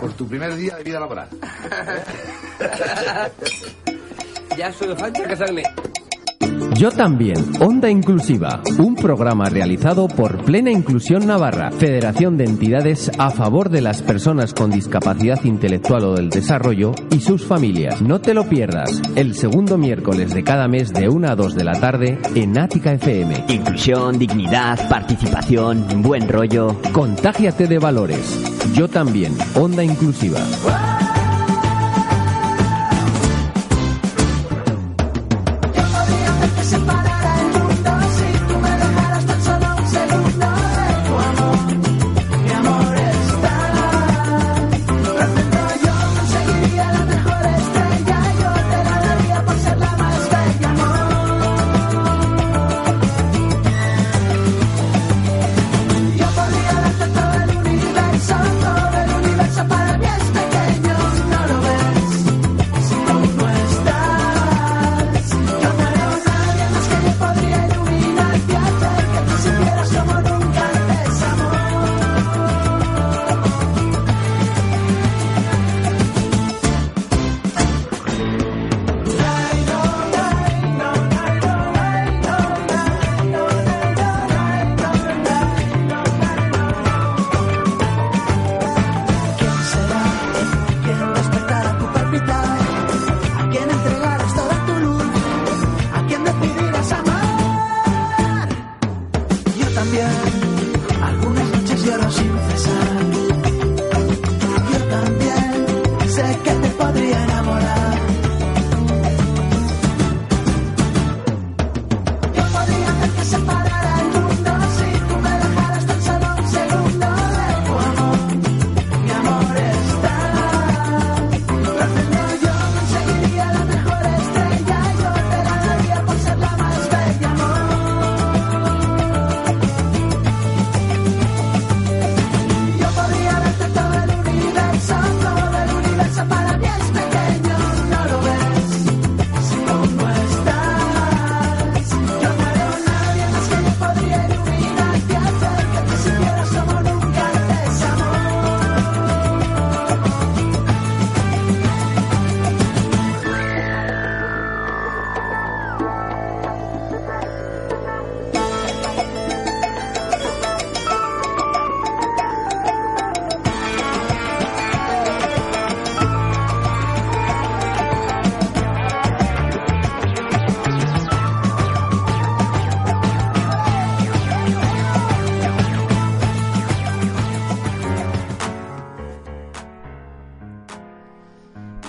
Por tu primer día de vida laboral. ya solo falta casarme. Yo también, Onda Inclusiva, un programa realizado por Plena Inclusión Navarra, Federación de Entidades a favor de las personas con discapacidad intelectual o del desarrollo y sus familias. No te lo pierdas, el segundo miércoles de cada mes de 1 a 2 de la tarde en Ática FM. Inclusión, dignidad, participación, buen rollo. Contágiate de valores. Yo también, Onda Inclusiva.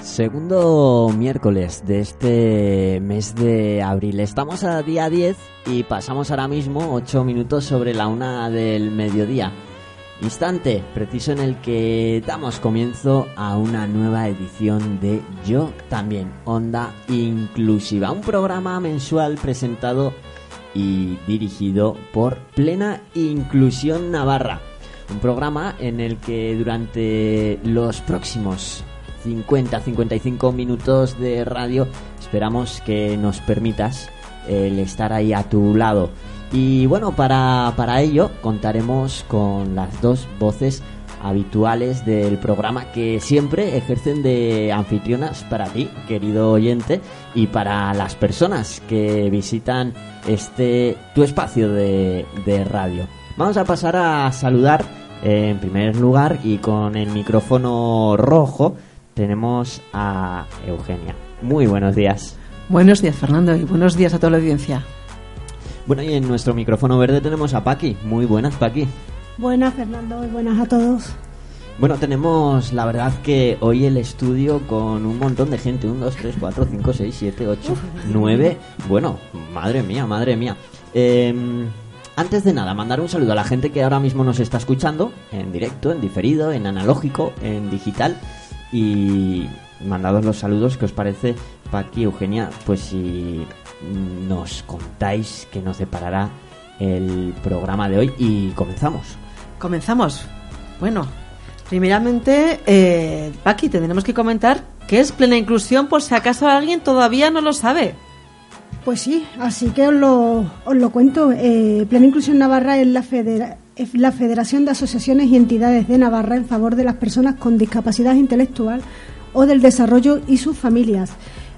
Segundo miércoles de este mes de abril. Estamos a día 10 y pasamos ahora mismo 8 minutos sobre la una del mediodía. Instante preciso en el que damos comienzo a una nueva edición de Yo también, Onda Inclusiva, un programa mensual presentado y dirigido por Plena Inclusión Navarra. Un programa en el que durante los próximos 50-55 minutos de radio esperamos que nos permitas el estar ahí a tu lado. Y bueno, para, para ello contaremos con las dos voces habituales del programa que siempre ejercen de anfitrionas para ti, querido oyente, y para las personas que visitan este tu espacio de, de radio. Vamos a pasar a saludar en primer lugar y con el micrófono rojo tenemos a Eugenia. Muy buenos días. Buenos días, Fernando, y buenos días a toda la audiencia. Bueno, y en nuestro micrófono verde tenemos a Paqui. Muy buenas, Paqui. Buenas, Fernando, y buenas a todos. Bueno, tenemos la verdad que hoy el estudio con un montón de gente. 1, 2, 3, 4, 5, 6, 7, 8, 9. Bueno, madre mía, madre mía. Eh, antes de nada, mandar un saludo a la gente que ahora mismo nos está escuchando en directo, en diferido, en analógico, en digital. Y mandados los saludos, ¿qué os parece, Paqui, Eugenia? Pues si nos contáis que nos deparará el programa de hoy y comenzamos. Comenzamos. Bueno, primeramente, eh, Paqui, tendremos que comentar qué es plena inclusión por si acaso alguien todavía no lo sabe. Pues sí, así que os lo, os lo cuento. Eh, Plena Inclusión Navarra es la, federa- la Federación de Asociaciones y Entidades de Navarra en favor de las personas con discapacidad intelectual o del desarrollo y sus familias.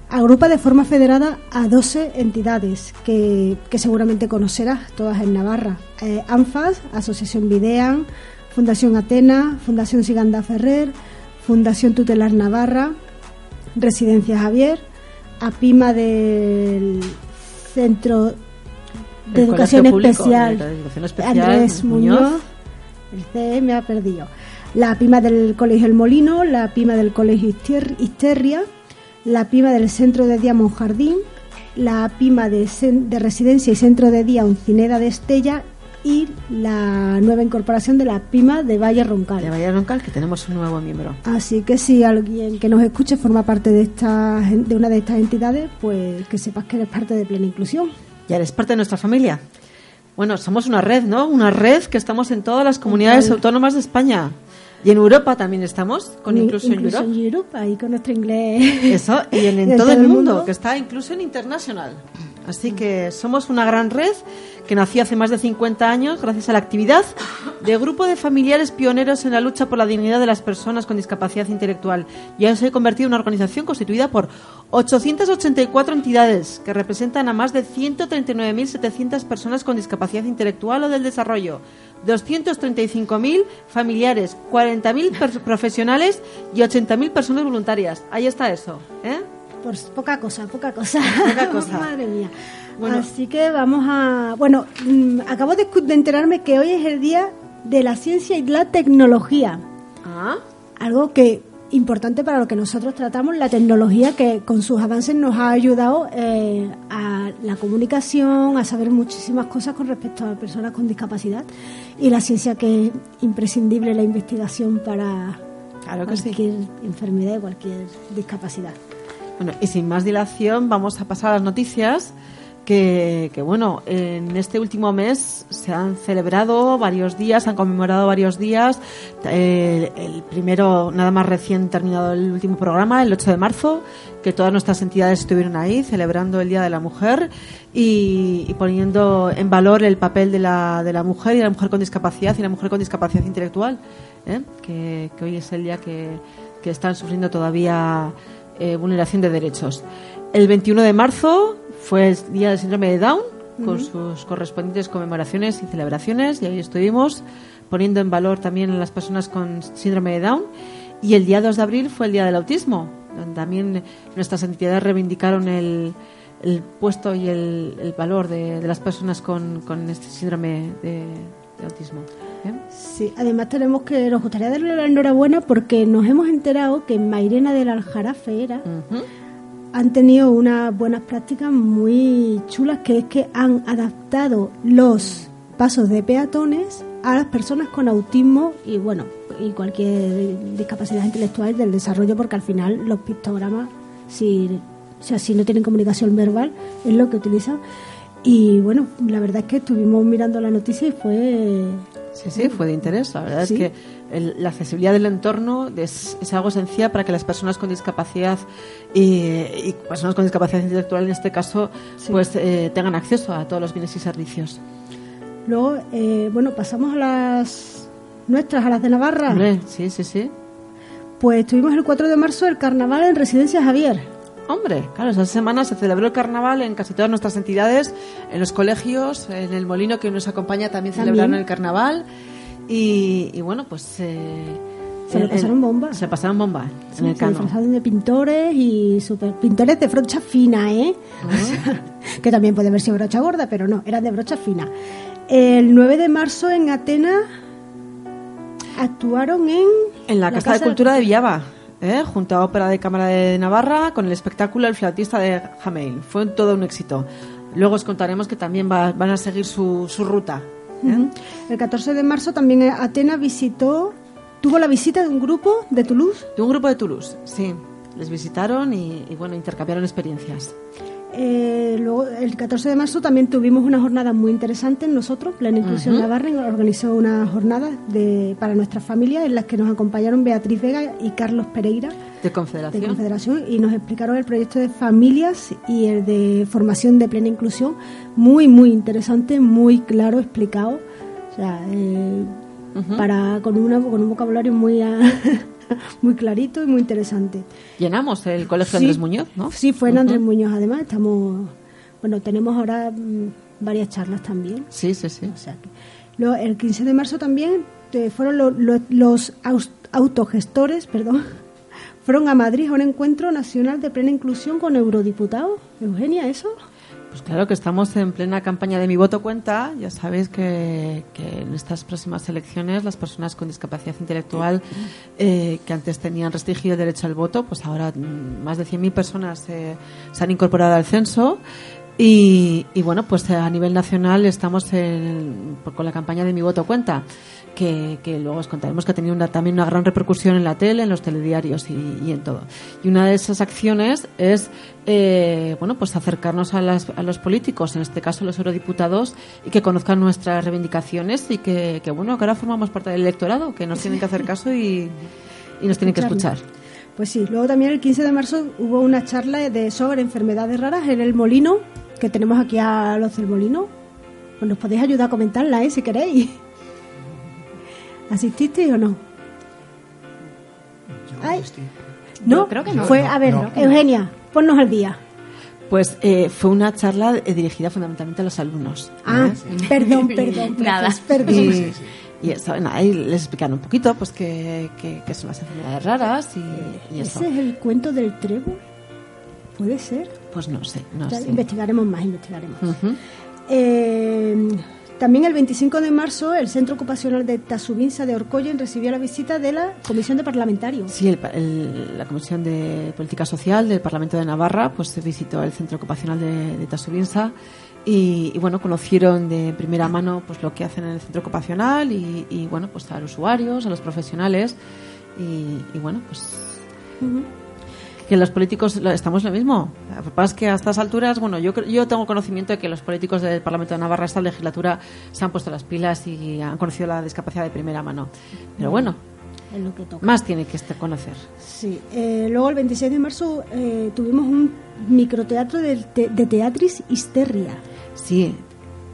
Agrupa de forma federada a 12 entidades que, seguramente conocerás, todas en Navarra. Eh, ANFAS, Asociación Videan, Fundación Atena, Fundación Siganda Ferrer, Fundación Tutelar Navarra, Residencia Javier, APIMA del Centro de El Educación Especial, de Educación Especial, Andrés Muñoz. Muñoz, el CE me ha perdido. La PIMA del Colegio El Molino, la PIMA del Colegio Ister- Isterria, la PIMA del Centro de Día Monjardín, la PIMA de, de Residencia y Centro de Día Uncineda de Estella y la nueva incorporación de la PIMA de Valle Roncal. De Valle Roncal, que tenemos un nuevo miembro. Así que si alguien que nos escuche forma parte de esta de una de estas entidades, pues que sepas que eres parte de Plena Inclusión. Ya eres parte de nuestra familia. Bueno, somos una red, ¿no? Una red que estamos en todas las comunidades autónomas de España. Y en Europa también estamos, con Inclusion Inclusion Europe. Europe, ahí con nuestro inglés. Eso, y en, en De todo el mundo, que está Inclusion International. Así que somos una gran red que nació hace más de 50 años gracias a la actividad de grupo de familiares pioneros en la lucha por la dignidad de las personas con discapacidad intelectual. Y hoy se ha convertido en una organización constituida por 884 entidades que representan a más de 139.700 personas con discapacidad intelectual o del desarrollo, 235.000 familiares, 40.000 per- profesionales y 80.000 personas voluntarias. Ahí está eso, ¿eh? Pues poca cosa, poca cosa. Poca cosa. Madre mía. Bueno. Así que vamos a. Bueno, mm, acabo de, enterarme que hoy es el día de la ciencia y la tecnología. Ah, Algo que importante para lo que nosotros tratamos, la tecnología que con sus avances nos ha ayudado eh, a la comunicación, a saber muchísimas cosas con respecto a personas con discapacidad y la ciencia que es imprescindible la investigación para Claro que sí. cualquier enfermedad y cualquier discapacidad. Bueno, y sin más dilación, vamos a pasar a las noticias. Que, que, bueno, en este último mes se han celebrado varios días, han conmemorado varios días. Eh, el primero, nada más recién terminado el último programa, el 8 de marzo, que todas nuestras entidades estuvieron ahí celebrando el Día de la Mujer y, poniendo en valor el papel de la, de la mujer y la mujer con discapacidad y la mujer con discapacidad intelectual, ¿eh? que, que hoy es el día que, que están sufriendo todavía eh, vulneración de derechos. El 21 de marzo fue el día del síndrome de Down, con sus correspondientes conmemoraciones y celebraciones, y ahí estuvimos poniendo en valor también a las personas con síndrome de Down. Y el día 2 de abril fue el día del autismo, donde también nuestras entidades reivindicaron el, el puesto y el, el valor de, de las personas con, con este síndrome de, de autismo. Sí, además tenemos que, nos gustaría darle la enhorabuena porque nos hemos enterado que en Mairena del Aljarafe era, han tenido unas buenas prácticas muy chulas, que es que han adaptado los pasos de peatones a las personas con autismo y bueno, y cualquier discapacidad intelectual del desarrollo, porque al final los pictogramas, si, o sea, si no tienen comunicación verbal, es lo que utilizan. Y bueno, la verdad es que estuvimos mirando la noticia y fue Sí, sí, fue de interés. La verdad Sí. es que el- la accesibilidad del entorno es, es algo esencial para que las personas con discapacidad y, y personas con discapacidad intelectual, en este caso, Sí. pues eh, tengan acceso a todos los bienes y servicios. Luego, eh, bueno, pasamos a las nuestras, a las de Navarra. Hombre, sí, sí, sí. Pues tuvimos el 4 de marzo el carnaval en Residencia Javier. Hombre, claro, esa semana se celebró el carnaval en casi todas nuestras entidades, en los colegios, en el molino que nos acompaña también, También. celebraron el carnaval. Y, y bueno, pues. eh, Se lo pasaron bomba. Se pasaron bomba Sí, en el se disfrazaron de pintores y super pintores de brocha fina, ¿eh? O sea, que también puede haber sido brocha gorda, pero no, eran de brocha fina. El 9 de marzo en Atenas actuaron en... En la, Casa, de Cultura de Villava, ¿eh? junto a Ópera de Cámara de Navarra, con el espectáculo El flautista de Jameil. Fue todo un éxito. Luego os contaremos que también va- van a seguir su, su ruta ¿eh? El 14 de marzo también Atenas visitó, tuvo la visita de un grupo de Toulouse. De un grupo de Toulouse, sí. Les visitaron y, y bueno, intercambiaron experiencias. Eh, luego, el 14 de marzo también tuvimos una jornada muy interesante nosotros. Plena Inclusión Ujú. Navarra organizó una jornada de, para nuestras familias en las que nos acompañaron Beatriz Vega y Carlos Pereira De de Confederación. Confederación y nos explicaron el proyecto de familias y el de formación de plena inclusión. Muy, muy interesante, muy claro explicado. O sea, eh, para, con, una, con un vocabulario muy, muy clarito y muy interesante. Llenamos el colegio Sí. Andrés Muñoz, ¿no? Sí, fue en. Andrés Muñoz, además. Estamos, bueno, tenemos ahora mm, varias charlas también. Sí, sí, sí. O sea que, luego, el 15 de marzo también eh, fueron lo- lo- los autogestores, perdón, fueron a Madrid a un encuentro nacional de plena inclusión con eurodiputados. Eugenia, ¿eso? Pues claro que estamos en plena campaña de Mi Voto Cuenta. Ya sabéis que, en estas próximas elecciones las personas con discapacidad intelectual eh, que antes tenían restringido el derecho al voto, pues ahora mm, más de 100.000 personas se han incorporado al censo. Y, y bueno, pues a nivel nacional estamos en- con la campaña de Mi Voto Cuenta. Que, que luego os contaremos que ha tenido una- también una gran repercusión en la tele, en los telediarios y, y en todo. Y una de esas acciones es eh, bueno, pues acercarnos a, las- a los políticos, en este caso los eurodiputados, y que conozcan nuestras reivindicaciones y que, que, bueno, que ahora formamos parte del electorado, que nos tienen que hacer caso y, y nos tienen que escuchar. Pues sí, luego también el 15 de marzo hubo una charla de sobre enfermedades raras en el Molino, que tenemos aquí a los del Molino. Pues nos podéis ayudar a comentarla, ¿eh? si queréis. ¿Asististeis o no? Ay, no, creo que no. Fue, a ver, no. Eugenia, ponnos al día. Pues eh, fue una charla eh, dirigida fundamentalmente a los alumnos. Ah, ¿eh? perdón, perdón, Nada. perdón. Y, y eso, nada, y les explicaron un poquito pues qué que, que son las enfermedades raras y, y eso. ¿Ese es el cuento del trébol? ¿Puede ser? Pues no sé, no Ya sé. Investigaremos más, investigaremos. Eh, también el 25 de marzo, el Centro Ocupacional de Tasubinsa de Orcoyen recibió la visita de la Comisión de Parlamentarios. Sí, el el- la Comisión de Política Social del Parlamento de Navarra pues visitó el centro ocupacional de, de Tasubinsa y, y, bueno conocieron de primera mano pues lo que hacen en el centro ocupacional y, y, bueno pues a los usuarios, a los profesionales y, y, bueno pues que los políticos estamos lo mismo. Lo que pasa es que a estas alturas, bueno, yo yo tengo conocimiento de que los políticos del Parlamento de Navarra esta legislatura se han puesto las pilas y han conocido la discapacidad de primera mano. Pero bueno, Es lo que toca. más tiene que este conocer. Sí. Eh, luego, el 26 de marzo, eh, tuvimos un microteatro de, te- de Teatris Histeria. Sí,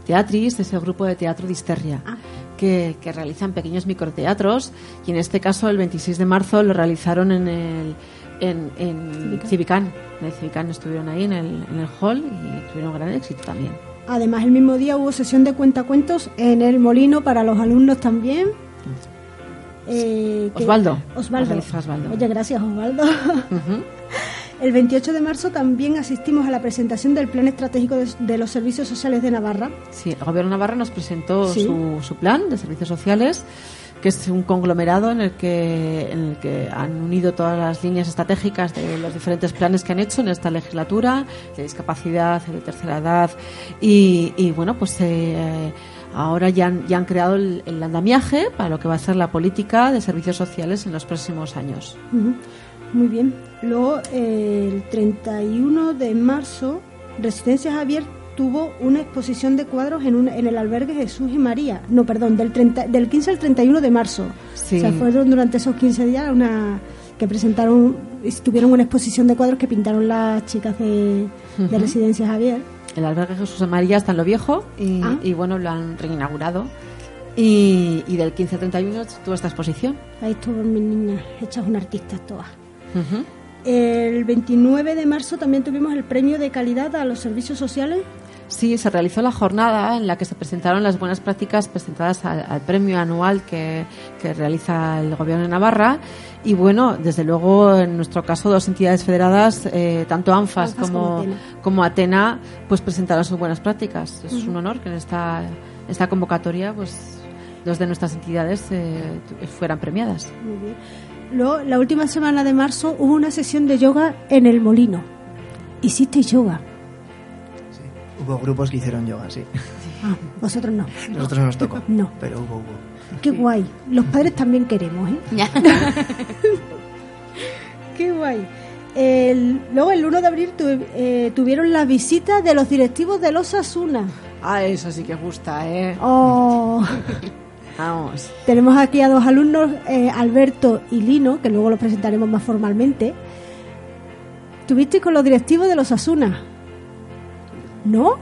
Teatris es el grupo de teatro de Histeria, Ah. que, que realizan pequeños microteatros y en este caso el 26 de marzo lo realizaron en el en, en Civicán. En el Civicán estuvieron ahí en el, en el hall y tuvieron gran éxito también. Además, el mismo día hubo sesión de cuentacuentos en el Molino para los alumnos también. Eh, Osvaldo. Osvaldo. Osvaldo. Oye, gracias, Osvaldo. Ujú. El 28 de marzo también asistimos a la presentación del Plan Estratégico de, de los Servicios Sociales de Navarra. Sí, el Gobierno de Navarra nos presentó Sí. su, su plan de servicios sociales, que es un conglomerado en el que en el que han unido todas las líneas estratégicas de los diferentes planes que han hecho en esta legislatura, de discapacidad, de tercera edad, y, y bueno, pues eh, ahora ya han, ya han creado el, andamiaje para lo que va a ser la política de servicios sociales en los próximos años. Muy bien. Luego, eh, el 31 de marzo, Residencia Javier tuvo una exposición de cuadros en, un- en el albergue Jesús y María. No, perdón, del, 30 del 15 al 31 de marzo. Sí. O sea, fueron durante esos 15 días una que presentaron, tuvieron una exposición de cuadros que pintaron las chicas de, de. Residencia Javier. El albergue Jesús de María está en lo viejo y, Ah. y, bueno, lo han reinaugurado. Y, y del 15 al 31 tuvo esta exposición. Ahí estuvieron mis niñas, hechas una artista todas. Ujú. El 29 de marzo también tuvimos el premio de calidad a los servicios sociales. Sí, se realizó la jornada en la que se presentaron las buenas prácticas presentadas al, al premio anual que, que realiza el Gobierno de Navarra. Y bueno, desde luego, en nuestro caso, dos entidades federadas, eh, tanto ANFAS, ANFAS como, como Atena. como Atena, pues presentaron sus buenas prácticas. Es un honor que en esta, esta convocatoria, pues dos de nuestras entidades eh, fueran premiadas. Muy bien. Luego, la última semana de marzo hubo una sesión de yoga en el Molino. ¿Hiciste yoga? Hubo grupos que hicieron yoga, sí. Ah, vosotros no. Nosotros no nos tocó. No. Pero hubo, hubo. Qué guay. Los padres también queremos, ¿eh? Ya. Qué guay. El- luego el 1 de abril tu- eh, tuvieron la visita de los directivos de los Asuna. Ah, eso sí que gusta, ¿eh? Oh, Vamos. tenemos aquí a dos alumnos, eh, Alberto y Lino, que luego los presentaremos más formalmente. ¿Tuviste con los directivos de los Asuna? ¿No?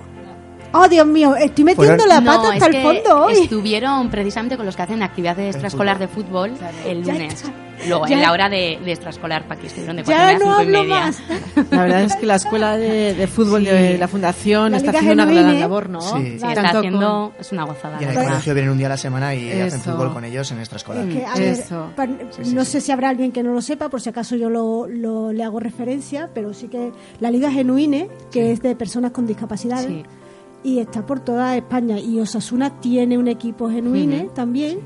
Oh, Dios mío, estoy metiendo la No, pata es hasta el que fondo hoy. Estuvieron precisamente con los que hacen actividad extraescolar de fútbol el Ya lunes. Luego, Ya- en la hora de, de extraescolar, para que estuvieron de cuatro Ya y media a no cinco y hablo media. más. La verdad es que la escuela de, de fútbol de la fundación La está haciendo una gran ¿eh? labor, ¿no? Sí. Sí, está Tanto haciendo... Es una gozada. Y en el colegio vienen un día a la semana y hacen fútbol con ellos en extraescolar. Es que, a ver, eso. pa- sí, no sí. sé si habrá alguien que no lo sepa, por si acaso yo lo, lo- le hago referencia, pero sí que la Liga Genuine, que es de personas con discapacidades, Sí. Y está por toda España. Y Osasuna tiene un equipo Genuine también,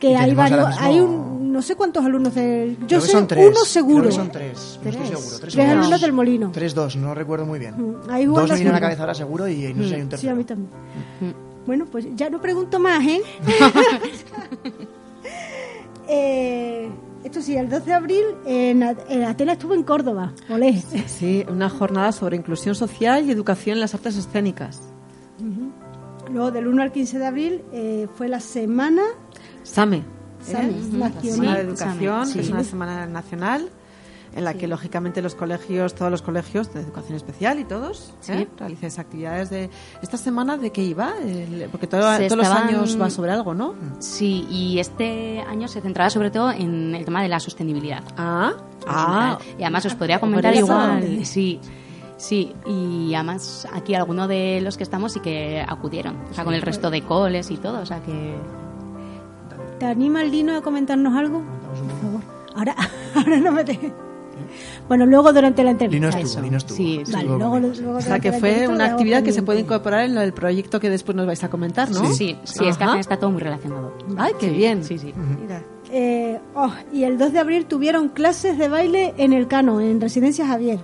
que Y hay varios, mismo- hay un, no sé cuántos alumnos del... Yo Creo que sé son tres. uno Creo seguro. que son tres. No estoy Tres. seguro. Tres, Tres o dos. alumnos del Molino. Tres, dos, no recuerdo muy bien. Mm, ahí Dos jugando me vienen a la cabeza ahora seguro y no sé si hay un Sí, a mí también. Bueno, pues ya no pregunto más, ¿eh? Eh, esto sí, el 12 de abril en, en Atenas estuvo en Córdoba. Olé. Sí, una jornada sobre inclusión social y educación en las artes escénicas. Luego del 1 al 15 de abril eh, fue la semana SAME. ¿eh? Same, Semana nacional. de Educación, Sí. que es una semana nacional en la que lógicamente los colegios, todos los colegios de educación especial y todos, ¿eh? realizáis actividades de esta semana de qué iba, El- porque todo- todos los estaban- años va sobre algo, ¿no? Sí, y este año se centraba sobre todo en el tema de la sostenibilidad. Ah, ah, Y además os podría comentar igual, sí, sí, y además aquí algunos de los que estamos sí que acudieron, o sea, con el resto de coles y todo, o sea que... ¿Te anima el Lino a comentarnos algo? Por favor. Ahora, ahora no me dejes. Bueno, luego durante la entrevista. Eso. Lino estuvo. Sí, sí. Vale, luego, luego o sea que fue una actividad que se puede incorporar en el proyecto que después nos vais a comentar, ¿no? Sí, sí, es que está todo muy relacionado. Ay, qué bien. Sí, sí. Mira. Eh, oh, y el 2 de abril tuvieron clases de baile en el Cano, en Residencia Javier.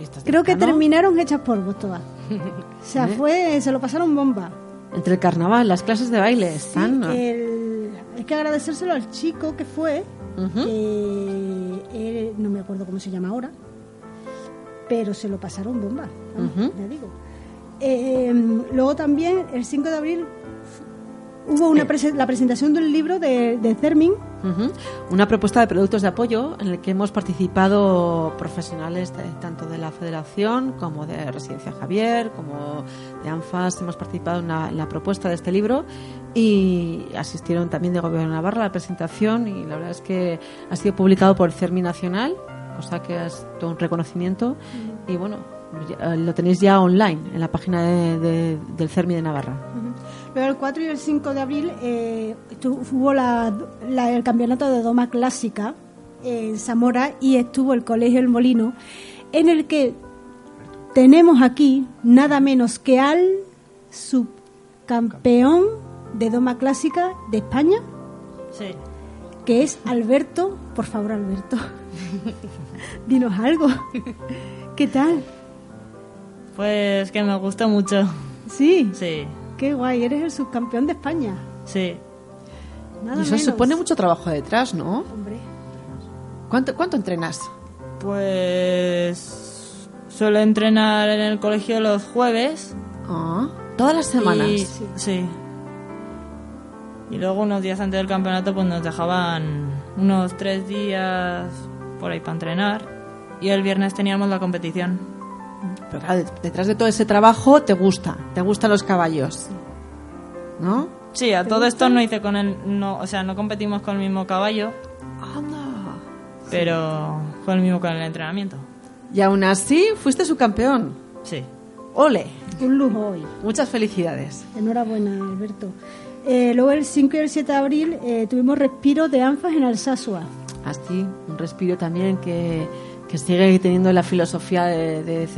¿Estás Creo que terminaron hechas polvos todas. O sea, fue, se lo pasaron bomba. Entre el carnaval, las clases de baile están. El- hay que agradecérselo al chico que fue, Ujú. que él- no me acuerdo cómo se llama ahora, pero se lo pasaron bomba, ya digo. Eh, luego también, el 5 de abril, hubo una prese- la presentación de un libro de, de Cermin. Una propuesta de productos de apoyo en el que hemos participado profesionales de- tanto de la Federación como de Residencia Javier, como de ANFAS. Hemos participado en la, en la propuesta de este libro y asistieron también de Gobierno de Navarra a la presentación y la verdad es que ha sido publicado por CERMI Nacional, cosa que es todo un reconocimiento y bueno, lo tenéis ya online en la página de- de- del CERMI de Navarra. Luego el 4 y el 5 de abril eh, hubo la- la- el campeonato de Doma Clásica en Zamora y estuvo el Colegio El Molino, en el que tenemos aquí nada menos que al subcampeón de Doma Clásica de España, Sí. que es Alberto. Por favor, Alberto, dinos algo. ¿Qué tal? Pues que me gustó mucho. Sí, Sí, qué guay, eres el subcampeón de España. sí. Nada y eso menos. supone mucho trabajo detrás, ¿no? Hombre. ¿Cuánto, cuánto entrenas? Pues suelo entrenar en el colegio los jueves. Ah, todas las semanas. Y, sí. Y luego unos días antes del campeonato pues nos dejaban unos tres días por ahí para entrenar. Y el viernes teníamos la competición. Pero claro, det- detrás de todo ese trabajo te gusta, te gustan los caballos. ¿No? Sí, a todo esto no hice con el... No, o sea, no competimos con el mismo caballo, Anda. pero fue el mismo con el entrenamiento. Y aún así fuiste su campeón. Sí. Ole. Un lujo hoy. Muchas felicidades. Enhorabuena, Alberto. Eh, luego el 5 y el 7 de abril eh, tuvimos respiro de ANFAS en Alsasua. Así, un respiro también que, que sigue teniendo la filosofía de,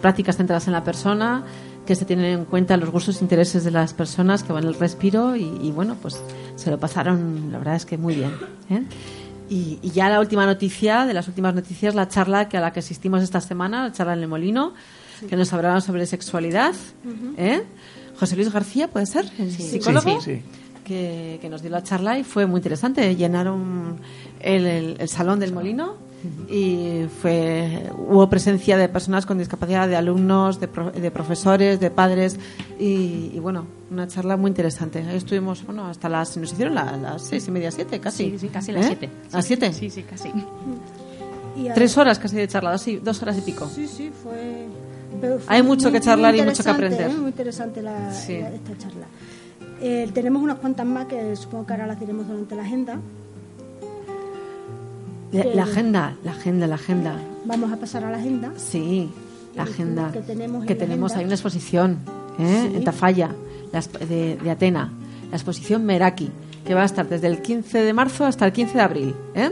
prácticas centradas en la persona, que se tienen en cuenta los gustos e intereses de las personas que van al respiro y, y, bueno, pues se lo pasaron, la verdad es que muy bien. ¿eh? Y, y ya la última noticia, de las últimas noticias, la charla que a la que asistimos esta semana, la charla en el Molino, que nos hablaron sobre sexualidad. ¿eh? José Luis García, ¿puede ser? El Sí. psicólogo. Sí, sí. Que, que nos dio la charla y fue muy interesante. Llenaron el, el- el salón del molino y fue hubo presencia de personas con discapacidad, de alumnos, de, pro- de profesores, de padres y, y, bueno, una charla muy interesante. Ahí estuvimos, bueno, hasta las, nos hicieron la- las seis y media, siete casi. Sí, sí, casi las ¿Eh? siete. ¿Las siete? Sí, sí, casi. Y Tres horas casi de charla, dos, dos horas y pico. Sí, sí, fue. pero fue Hay mucho que charlar y mucho que aprender. ¿eh? Muy interesante la, Sí. la- esta charla. Eh, tenemos unas cuantas más que supongo que ahora las diremos durante la agenda. La, la agenda, la agenda, la agenda. Vamos a pasar a la agenda. Sí, la agenda. que tenemos en Que tenemos agenda. ahí una exposición ¿eh? Sí. en Tafalla, de, de Atena, la exposición Meraki, que va a estar desde el 15 de marzo hasta el 15 de abril. ¿eh?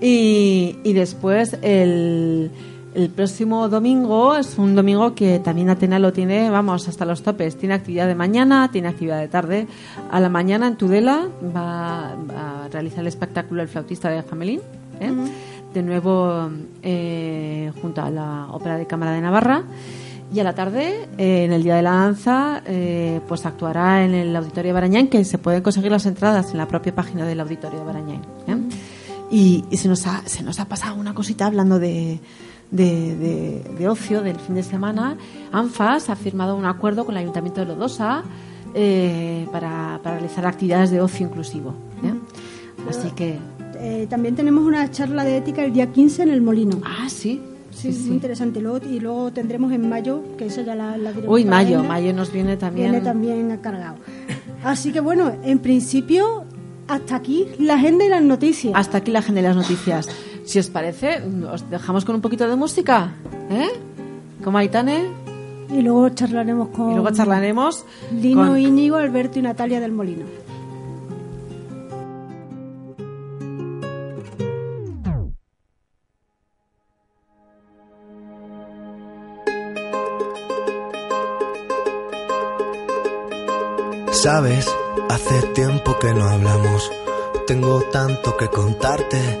Y, y después el, el próximo domingo es un domingo que también Atena lo tiene, vamos, hasta los topes. Tiene actividad de mañana, tiene actividad de tarde. A la mañana en Tudela va, va a realizar el espectáculo El flautista de Jamelín. ¿eh? De nuevo eh, junto a la Ópera de Cámara de Navarra. Y a la tarde, eh, en el Día de la Danza, eh, pues actuará en el Auditorio de Barañáin, que se pueden conseguir las entradas en la propia página del Auditorio de Barañáin. ¿eh? Y, y se, nos ha, se nos ha pasado una cosita hablando de, de, de- de ocio del fin de semana. ANFAS ha firmado un acuerdo con el Ayuntamiento de Lodosa eh, para, para realizar actividades de ocio inclusivo. ¿eh? Así que, Eh, también tenemos una charla de ética el día 15 en el Molino. Ah, sí. Sí, Sí, sí. muy interesante. Luego, y luego tendremos en mayo, que eso ya la, la uy, mayo, mayo nos viene también. Viene también cargado. Así que bueno, en principio, hasta aquí la agenda y las noticias. Hasta aquí la agenda de las noticias. Si os parece, os dejamos con un poquito de música, ¿eh? Como Aitane. Y luego charlaremos con Y luego charlaremos Lino, con- Íñigo, Alberto y Natalia del Molino. Sabes, hace tiempo que no hablamos. Tengo tanto que contarte.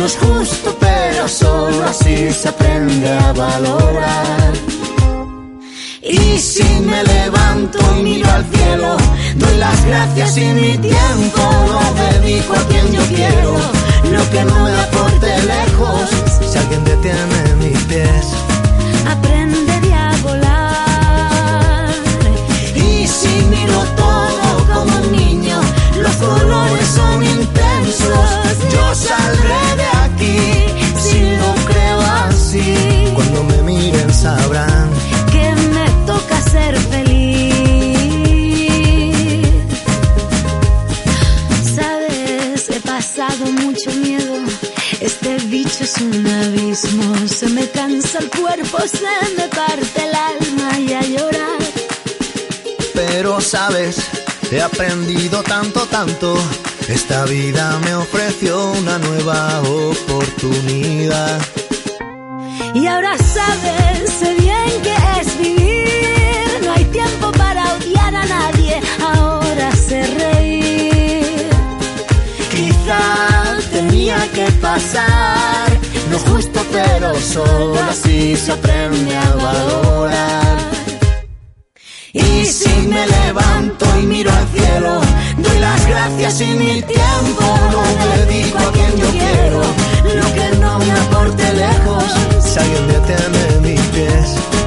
No es justo, pero solo así se aprende a valorar. Y si me levanto y miro al cielo, doy las gracias y mi tiempo lo dedico a quien yo quiero. Lo que no me se me parte el alma y a llorar. Pero sabes, he aprendido tanto, tanto. Esta vida me ofreció una nueva oportunidad. Y ahora sabes, sé bien que es vivir. No hay tiempo para odiar a nadie. Ahora sé reír. Quizá tenía que pasar. No justo, pero solo así se aprende a valorar. Y si me levanto y miro al cielo, doy las gracias y mi tiempo lo dedico a quien yo quiero. Lo que no me aporte lejos, si alguien detiene mis pies.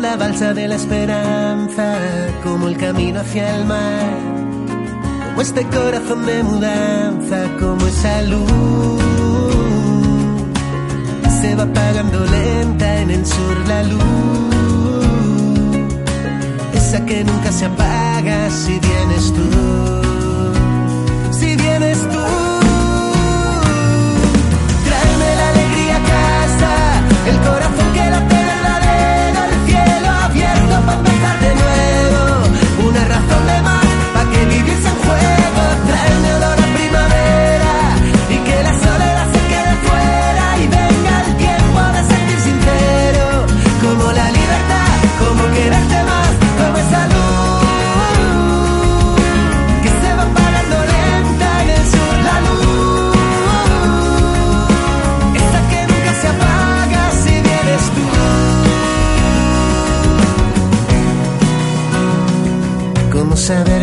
La balsa de la esperanza, como el camino hacia el mar, como este corazón de mudanza, como esa luz se va apagando lenta en el sur la luz, esa que nunca se apaga si vienes tú, si vienes tú.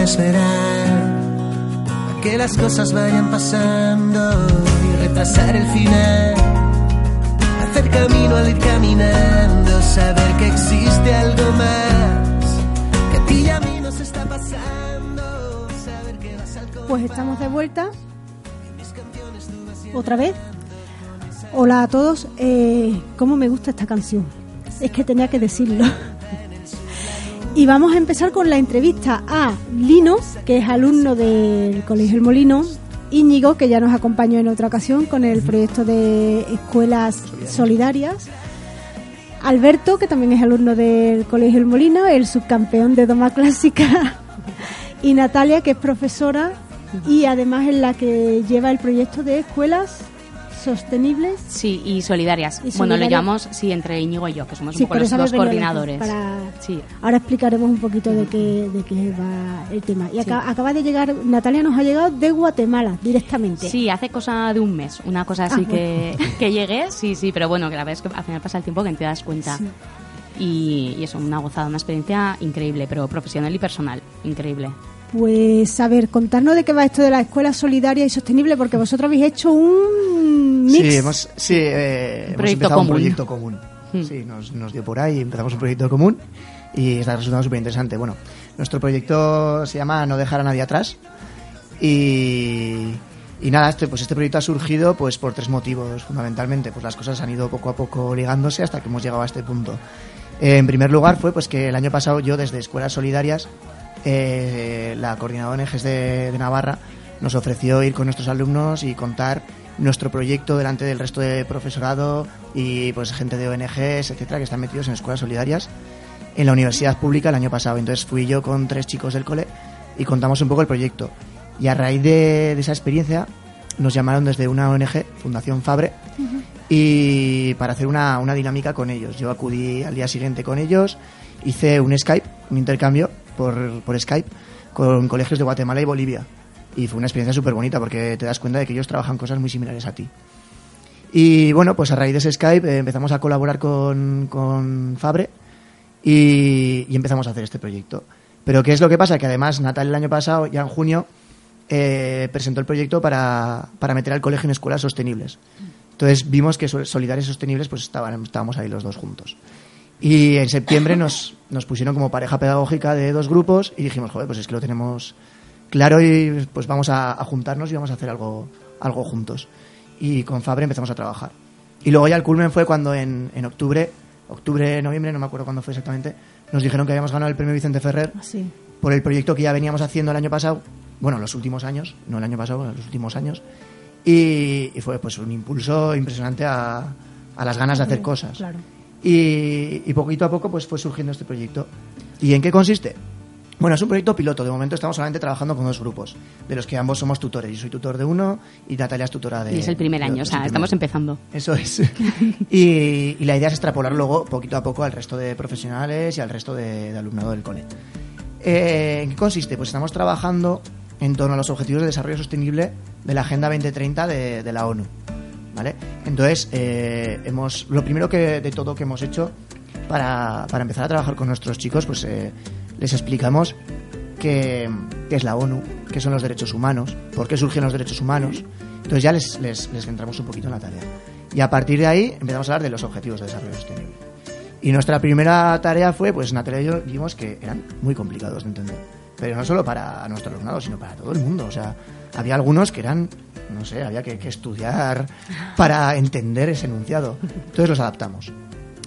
Esperar a que las cosas vayan pasando y retrasar el final. Hacer camino al ir caminando, saber que existe algo más que a ti y a mí nos está pasando. Saber que vas al Pues estamos de vuelta. Otra vez. Hola a todos. Eh, ¿Cómo me gusta esta canción? Es que tenía que decirlo. Y vamos a empezar con la entrevista a Lino, que es alumno del Colegio El Molino, Íñigo, que ya nos acompañó en otra ocasión con el proyecto de escuelas solidarias, Alberto, que también es alumno del Colegio El Molino, el subcampeón de Doma Clásica, y Natalia, que es profesora y además es la que lleva el proyecto de escuelas sostenibles. Sí, y solidarias. Y Bueno, lo llamamos, sí, entre Íñigo y yo, que somos Sí, un poco los dos coordinadores. para- Sí. Ahora explicaremos un poquito de qué, de qué va el tema. Y acá- acaba de llegar, Natalia nos ha llegado de Guatemala directamente. Sí, hace cosa de un mes, una cosa así Ah, que, que llegué, sí, sí, pero bueno, que la verdad es que al final pasa el tiempo que te das cuenta. Sí. Y, y eso, una gozada, una experiencia increíble, pero profesional y personal, increíble. Pues a ver, contarnos de qué va esto de la escuela solidaria y sostenible, porque vosotros habéis hecho un mix. Sí, hemos, sí, eh, hemos Proyecto empezado un común. proyecto común. Hmm. Sí, nos, nos dio por ahí, empezamos un proyecto común y está resultando súper interesante. Bueno, nuestro proyecto se llama No dejar a nadie atrás y, y nada, este, pues este proyecto ha surgido pues por tres motivos fundamentalmente. Pues las cosas han ido poco a poco ligándose hasta que hemos llegado a este punto. Eh, en primer lugar fue pues que el año pasado yo desde Escuelas Solidarias, eh, la coordinadora ONGs de, de Navarra, nos ofreció ir con nuestros alumnos y contar nuestro proyecto delante del resto de profesorado y pues gente de ONGs, etcétera, que están metidos en escuelas solidarias en la universidad pública el año pasado. Entonces fui yo con tres chicos del cole y contamos un poco el proyecto. Y a raíz de, de esa experiencia nos llamaron desde una ONG, Fundación Fabre, y para hacer una, una dinámica con ellos. Yo acudí al día siguiente con ellos, hice un Skype, un intercambio por, por Skype con colegios de Guatemala y Bolivia. Y fue una experiencia súper bonita porque te das cuenta de que ellos trabajan cosas muy similares a ti. Y bueno, pues a raíz de ese Skype eh, empezamos a colaborar con, con Fabre y, empezamos a hacer este proyecto. Pero ¿qué es lo que pasa? Que además Natal el año pasado, ya en junio, eh, presentó el proyecto para, para meter al colegio en escuelas sostenibles. Entonces vimos que Sol- Solidarios y Sostenibles pues estaban, estábamos ahí los dos juntos. Y en septiembre nos, nos pusieron como pareja pedagógica de dos grupos y dijimos, joder, pues es que lo tenemos claro y pues vamos a, a juntarnos y vamos a hacer algo, algo juntos. Y con Fabre empezamos a trabajar. Y luego ya el culmen fue cuando en, en octubre, octubre, noviembre, no me acuerdo cuándo fue exactamente, nos dijeron que habíamos ganado el premio Vicente Ferrer Sí. por el proyecto que ya veníamos haciendo el año pasado, bueno, los últimos años, no el año pasado, bueno, los últimos años, y, y fue pues un impulso impresionante a, a las ganas de hacer cosas. Claro. Y, y poquito a poco pues fue surgiendo este proyecto. ¿Y en qué consiste? Bueno, es un proyecto piloto. De momento estamos solamente trabajando con dos grupos, de los que ambos somos tutores. Yo soy tutor de uno y Natalia es tutora de y es el primer año, o sea, estamos empezando. Eso es. y, y la idea es extrapolar luego poquito a poco al resto de profesionales y al resto de, de alumnado del cole. Eh, ¿En qué consiste? Pues estamos trabajando en torno a los objetivos de desarrollo sostenible de la Agenda 2030 de, de la ONU. ¿Vale? Entonces, eh, hemos, lo primero que, de todo que hemos hecho para, para empezar a trabajar con nuestros chicos, pues eh, les explicamos qué, qué es la ONU, qué son los derechos humanos, por qué surgen los derechos humanos. Entonces ya les, les, les centramos un poquito en la tarea. Y a partir de ahí empezamos a hablar de los objetivos de desarrollo sostenible. Y nuestra primera tarea fue, pues Natalia y yo vimos que eran muy complicados de entender. Pero no solo para nuestro alumnado, sino para todo el mundo. O sea, había algunos que eran, no sé, había que, estudiar para entender ese enunciado. Entonces los adaptamos.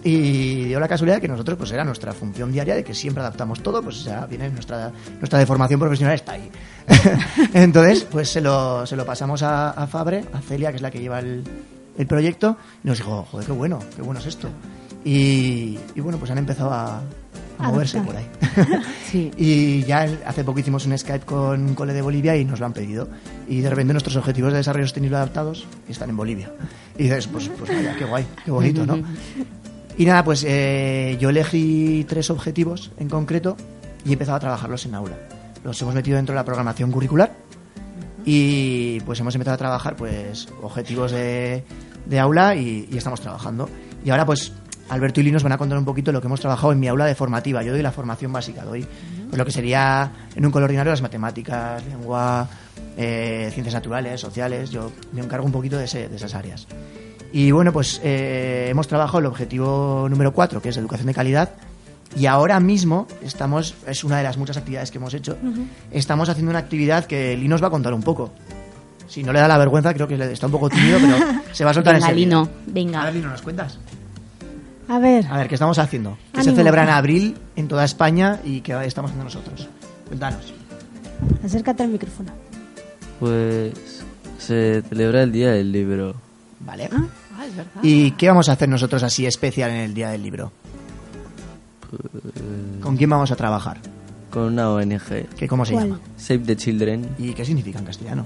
Y dio la casualidad que nosotros, pues era nuestra función diaria de que siempre adaptamos todo, pues ya viene nuestra, nuestra deformación profesional está ahí. Entonces, pues se lo, se lo pasamos a, a Fabre, a Celia, que es la que lleva el, el proyecto, y nos dijo, joder, qué bueno, qué bueno es esto. Y, y bueno, pues han empezado a, a moverse por ahí. Y ya hace poco hicimos un Skype con un cole de Bolivia y nos lo han pedido. Y de repente nuestros objetivos de desarrollo sostenible adaptados están en Bolivia. Y dices, pues, pues vaya, qué guay, qué bonito, ¿no? Y nada, pues eh, yo elegí tres objetivos en concreto y he empezado a trabajarlos en aula. Los hemos metido dentro de la programación curricular y pues hemos empezado a trabajar pues objetivos de, de aula y, y estamos trabajando. Y ahora pues Alberto y Lili nos van a contar un poquito lo que hemos trabajado en mi aula de formativa. Yo doy la formación básica, doy pues, lo que sería en un cole ordinario las matemáticas, lengua, eh, ciencias naturales, sociales. Yo me encargo un poquito de, ese- de esas áreas. Y bueno, pues eh, hemos trabajado el objetivo número 4, que es educación de calidad. Y ahora mismo estamos, es una de las muchas actividades que hemos hecho, estamos haciendo una actividad que Lino nos va a contar un poco. Si no le da la vergüenza, creo que le- está un poco tímido, pero se va a soltar Venga, enseguida. Lino, venga. Ahora, Lino, ¿nos cuentas? A ver, A ver, ¿qué estamos haciendo? Que se celebra en abril en toda España y que estamos haciendo nosotros. Cuéntanos. acércate al micrófono. Pues se celebra el Día del Libro. Vale. Ah, es verdad. ¿Y qué vamos a hacer nosotros así especial en el Día del Libro? ¿Con quién vamos a trabajar? Con una ONG. ¿Qué, ¿Cómo se ¿Cuál? llama? Save the Children. ¿Y qué significa en castellano?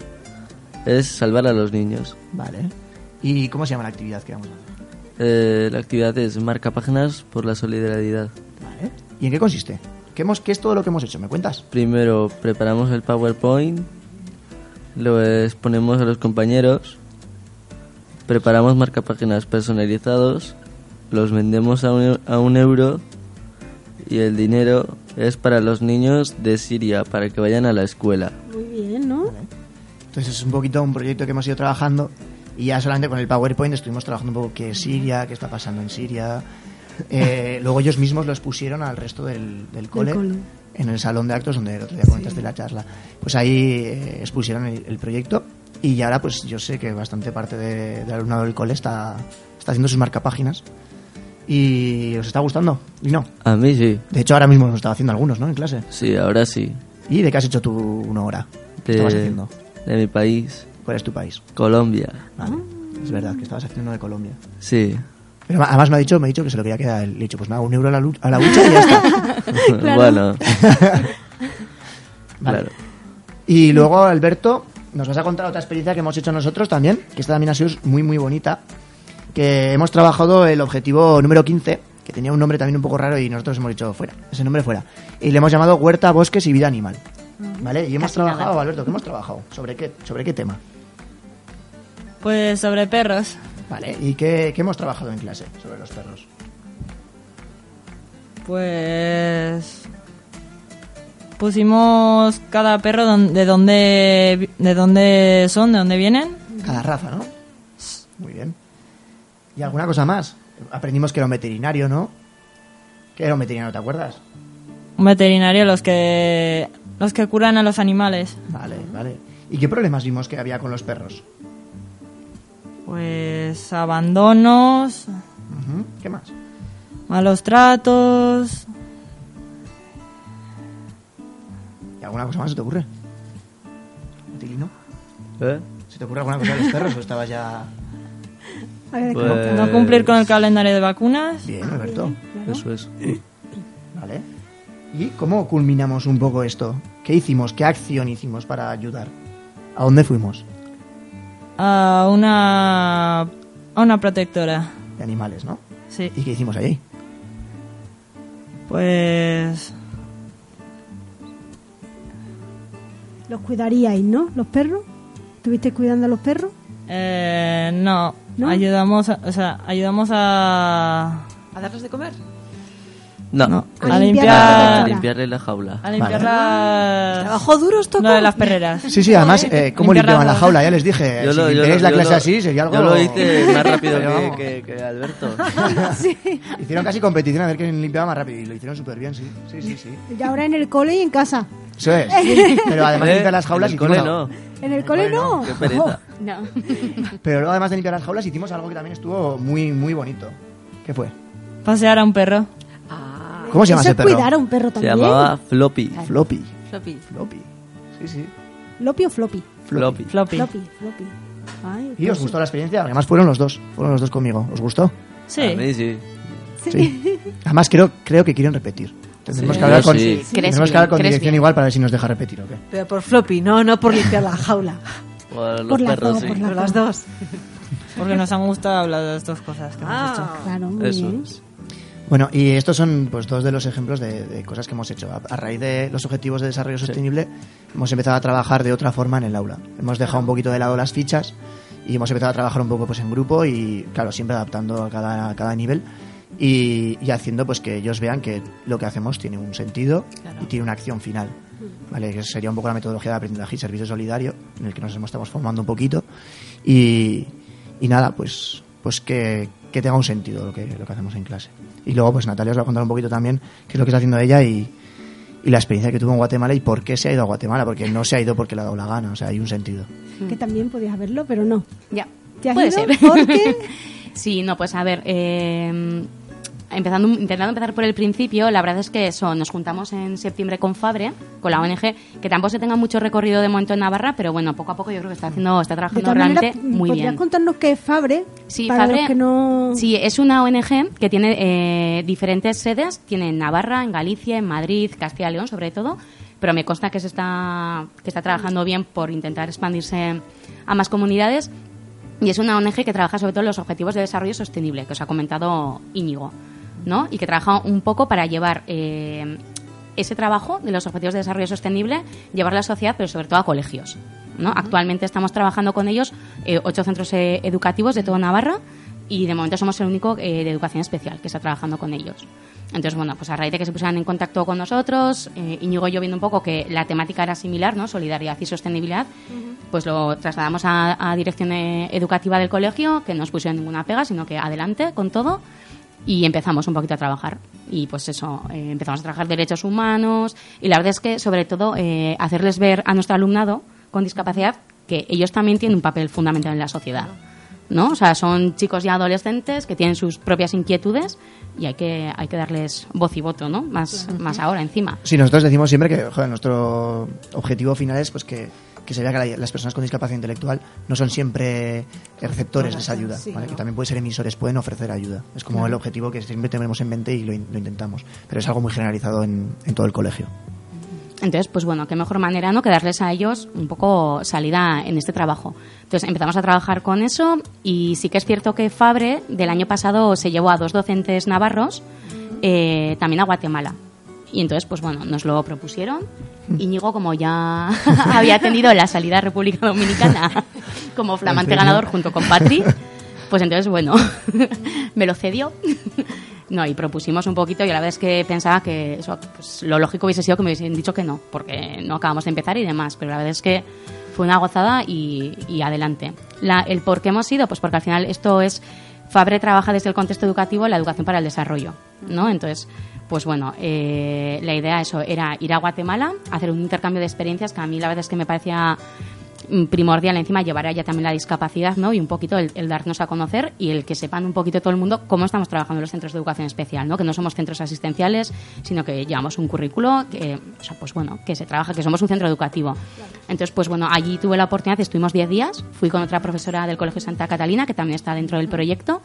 Es salvar a los niños. Vale. ¿Y cómo se llama la actividad que vamos a hacer? Eh, la actividad es marca páginas por la solidaridad. Vale. ¿Y en qué consiste? ¿Qué, hemos, ¿Qué es todo lo que hemos hecho? ¿Me cuentas? Primero preparamos el PowerPoint, lo exponemos a los compañeros, preparamos marcapáginas personalizados, los vendemos a un, a un euro y el dinero es para los niños de Siria, para que vayan a la escuela. Muy bien, ¿no? Entonces es un poquito un proyecto que hemos ido trabajando y ya solamente con el PowerPoint estuvimos trabajando un poco qué es Siria, qué está pasando en Siria. Eh, luego ellos mismos lo expusieron al resto del, del cole, cole. en el salón de actos donde el otro día comentaste la charla. Pues ahí eh, expusieron el, el proyecto y ya ahora pues yo sé que bastante parte de- del alumnado del cole está, está haciendo sus marcapáginas y os está gustando, y no. A mí sí. De hecho ahora mismo nos estaba haciendo algunos, ¿no? En clase. Sí, ahora sí. ¿Y de qué has hecho tú una hora? ¿Qué estabas haciendo? de mi país, ¿Cuál es tu país? Colombia. Vale. Es verdad que estabas haciendo uno de Colombia. Sí. Pero además me ha dicho, me ha dicho que se lo quería quedar. Le he dicho, pues nada, un euro a la, lu- a la hucha y ya está. Bueno. Vale. Claro. Y luego, Alberto, nos vas a contar otra experiencia que hemos hecho nosotros también, que esta también ha sido muy, muy bonita. Que hemos trabajado el objetivo número 15, que tenía un nombre también un poco raro y nosotros hemos dicho fuera, ese nombre fuera. Y le hemos llamado Huerta, Bosques y Vida Animal. ¿Vale? Y hemos Casi trabajado, nada. Alberto, ¿qué hemos trabajado? ¿Sobre qué, sobre qué tema? Pues sobre perros. Vale, ¿y qué, qué hemos trabajado en clase sobre los perros? Pues pusimos cada perro don- de dónde de dónde son, de dónde vienen. Cada raza, ¿no? Muy bien. ¿Y alguna cosa más? Aprendimos que era un veterinario, ¿no? ¿Qué era un veterinario, te acuerdas? Un veterinario los que los que curan a los animales. Vale, vale. ¿Y qué problemas vimos que había con los perros? Pues abandonos, ¿Qué más? malos tratos. ¿Y alguna cosa más se te ocurre? ¿A ti, Lino? ¿Eh? ¿Se te ocurre alguna cosa de los perros o estabas ya...? Pues- No cumplir con el calendario de vacunas. Bien, Alberto. Eso es. Vale. ¿Y cómo culminamos un poco esto? ¿Qué hicimos? ¿Qué acción hicimos para ayudar? ¿A dónde fuimos? A una a una protectora. De animales, ¿no? Sí. ¿Y qué hicimos allí? Pues los cuidaríais, ¿no? Los perros. ¿Estuviste cuidando a los perros? eh, no, ¿No? ayudamos, a- o sea, ayudamos a ¿A darles de comer? No. A A limpiar- limpiarle la jaula. A limpiar las... Trabajo duro esto. Lo de las perreras. Sí, sí, además, eh, ¿cómo Limpiar limpiaban la jaula? Ya les dije, Yo si lo- yo limpiáis lo- la clase lo- así sería algo... Yo lo hice más rápido que, que, que Alberto. Hicieron casi competición a ver quién limpiaba más rápido y lo hicieron súper bien, sí. Sí, sí, sí. Y ahora en el cole y en casa. Eso es. Pero además de limpiar las jaulas en el cole no. En el cole no. Qué pereza. No. Pero luego además de limpiar las jaulas hicimos algo que también estuvo muy, muy bonito. ¿Qué fue? Pasear a un perro. ¿Cómo se llama ese es perro? cuidar a un perro Se también. llamaba Floppy. Floppy. Floppy. Floppy. Sí, sí. ¿Lopi o floppy? Floppy. Floppy. Floppy, floppy. Ay, ¿Y os gustó la experiencia? Además fueron los dos. Fueron los dos conmigo. ¿Os gustó? Sí. A mí sí. Sí. Además creo, creo que quieren repetir. Tendremos Sí. que hablar con, sí. Crees tendremos que hablar con dirección bien. igual para ver si nos deja repetir o qué. Pero por floppy, no, no por limpiar la jaula. Por los Por las perros, dos, sí. por Por las dos. Porque nos han gustado hablar de las dos cosas que hemos Ah. hecho. Claro, muy Eso bien. Bueno, y estos son pues dos de los ejemplos de, de cosas que hemos hecho. A, a raíz de los objetivos de desarrollo sostenible, hemos empezado a trabajar de otra forma en el aula. Hemos dejado un poquito de lado las fichas y hemos empezado a trabajar un poco pues en grupo y, claro, siempre adaptando a cada, a cada nivel y, y haciendo pues que ellos vean que lo que hacemos tiene un sentido y tiene una acción final. ¿Vale? Que sería un poco la metodología de aprendizaje y servicio solidario en el que nos estamos formando un poquito y, y nada, pues, pues que, que tenga un sentido lo que, lo que hacemos en clase. Y luego, pues Natalia os va a contar un poquito también qué es lo que está haciendo ella y, y la experiencia que tuvo en Guatemala y por qué se ha ido a Guatemala, porque no se ha ido porque le ha dado la gana, o sea, hay un sentido. Que también podías haberlo, pero no. Ya. ¿Te has Puede ido? ser. ¿Por qué? sí, no, pues a ver, eh, empezando, intentando empezar por el principio, la verdad es que eso, nos juntamos en septiembre con Fabre, con la ONG, que tampoco se tenga mucho recorrido de momento en Navarra, pero bueno, poco a poco yo creo que está haciendo, está trabajando realmente muy ¿podrías bien. contarnos qué es Fabre? Sí, para Fabre- los que no... Sí, es una ONG que tiene eh, diferentes sedes, tiene en Navarra, en Galicia, en Madrid, Castilla y León sobre todo, pero me consta que se está que está trabajando bien por intentar expandirse a más comunidades y es una ONG que trabaja sobre todo en los objetivos de desarrollo sostenible que os ha comentado Íñigo, ¿no? Y que trabaja un poco para llevar eh, ese trabajo de los objetivos de desarrollo sostenible, llevarlo a la sociedad, pero sobre todo a colegios. ¿no? Actualmente estamos trabajando con ellos eh, ocho centros eh, educativos de toda Navarra y de momento somos el único de educación especial que está trabajando con ellos. Entonces, bueno, pues a raíz de que se pusieran en contacto con nosotros, Íñigo y yo viendo un poco que la temática era similar, ¿no? Solidaridad y sostenibilidad, pues lo trasladamos a, a dirección educativa del colegio, que no nos pusieron ninguna pega, sino que adelante con todo y empezamos un poquito a trabajar. Y pues eso, eh, empezamos a trabajar derechos humanos y la verdad es que sobre todo eh, hacerles ver a nuestro alumnado con discapacidad que ellos también tienen un papel fundamental en la sociedad. ¿no? O sea, son chicos ya adolescentes que tienen sus propias inquietudes y hay que, hay que darles voz y voto, ¿no? Más, más ahora encima. Sí, nosotros decimos siempre que joder, nuestro objetivo final es pues que, que se vea que la- las personas con discapacidad intelectual no son siempre receptores de esa ayuda, Sí, ¿vale? no. que también pueden ser emisores, pueden ofrecer ayuda. Es como Claro. el objetivo que siempre tenemos en mente y lo, in- lo intentamos. Pero es algo muy generalizado en, en todo el colegio. Entonces, pues bueno, qué mejor manera, ¿no? Que darles a ellos un poco salida en este trabajo. Entonces empezamos a trabajar con eso y sí que es cierto que Fabre del año pasado se llevó a dos docentes navarros eh, también a Guatemala. Y entonces, pues bueno, nos lo propusieron. Íñigo, como ya había tenido la salida a República Dominicana como flamante ganador junto con Patri, pues entonces, bueno, me lo cedió. No, y propusimos un poquito y la verdad es que pensaba que eso, pues, lo lógico hubiese sido que me hubiesen dicho que no, porque no acabamos de empezar y demás, pero la verdad es que fue una gozada y, y adelante. La- el por qué hemos ido, pues porque al final esto es, Fabre trabaja desde el contexto educativo la educación para el desarrollo, ¿no? Entonces, pues bueno, eh, la idea eso era ir a Guatemala, hacer un intercambio de experiencias que a mí la verdad es que me parecía mm, primordial encima llevar allá también la discapacidad ¿no? y un poquito el, el darnos a conocer y el que sepan un poquito todo el mundo cómo estamos trabajando en los centros de educación especial, ¿no? que no somos centros asistenciales, sino que llevamos un currículo, que, o sea, pues bueno, que se trabaja, que somos un centro educativo. Entonces, pues bueno, allí tuve la oportunidad, estuvimos 10 días, fui con otra profesora del Colegio Santa Catalina, que también está dentro del proyecto,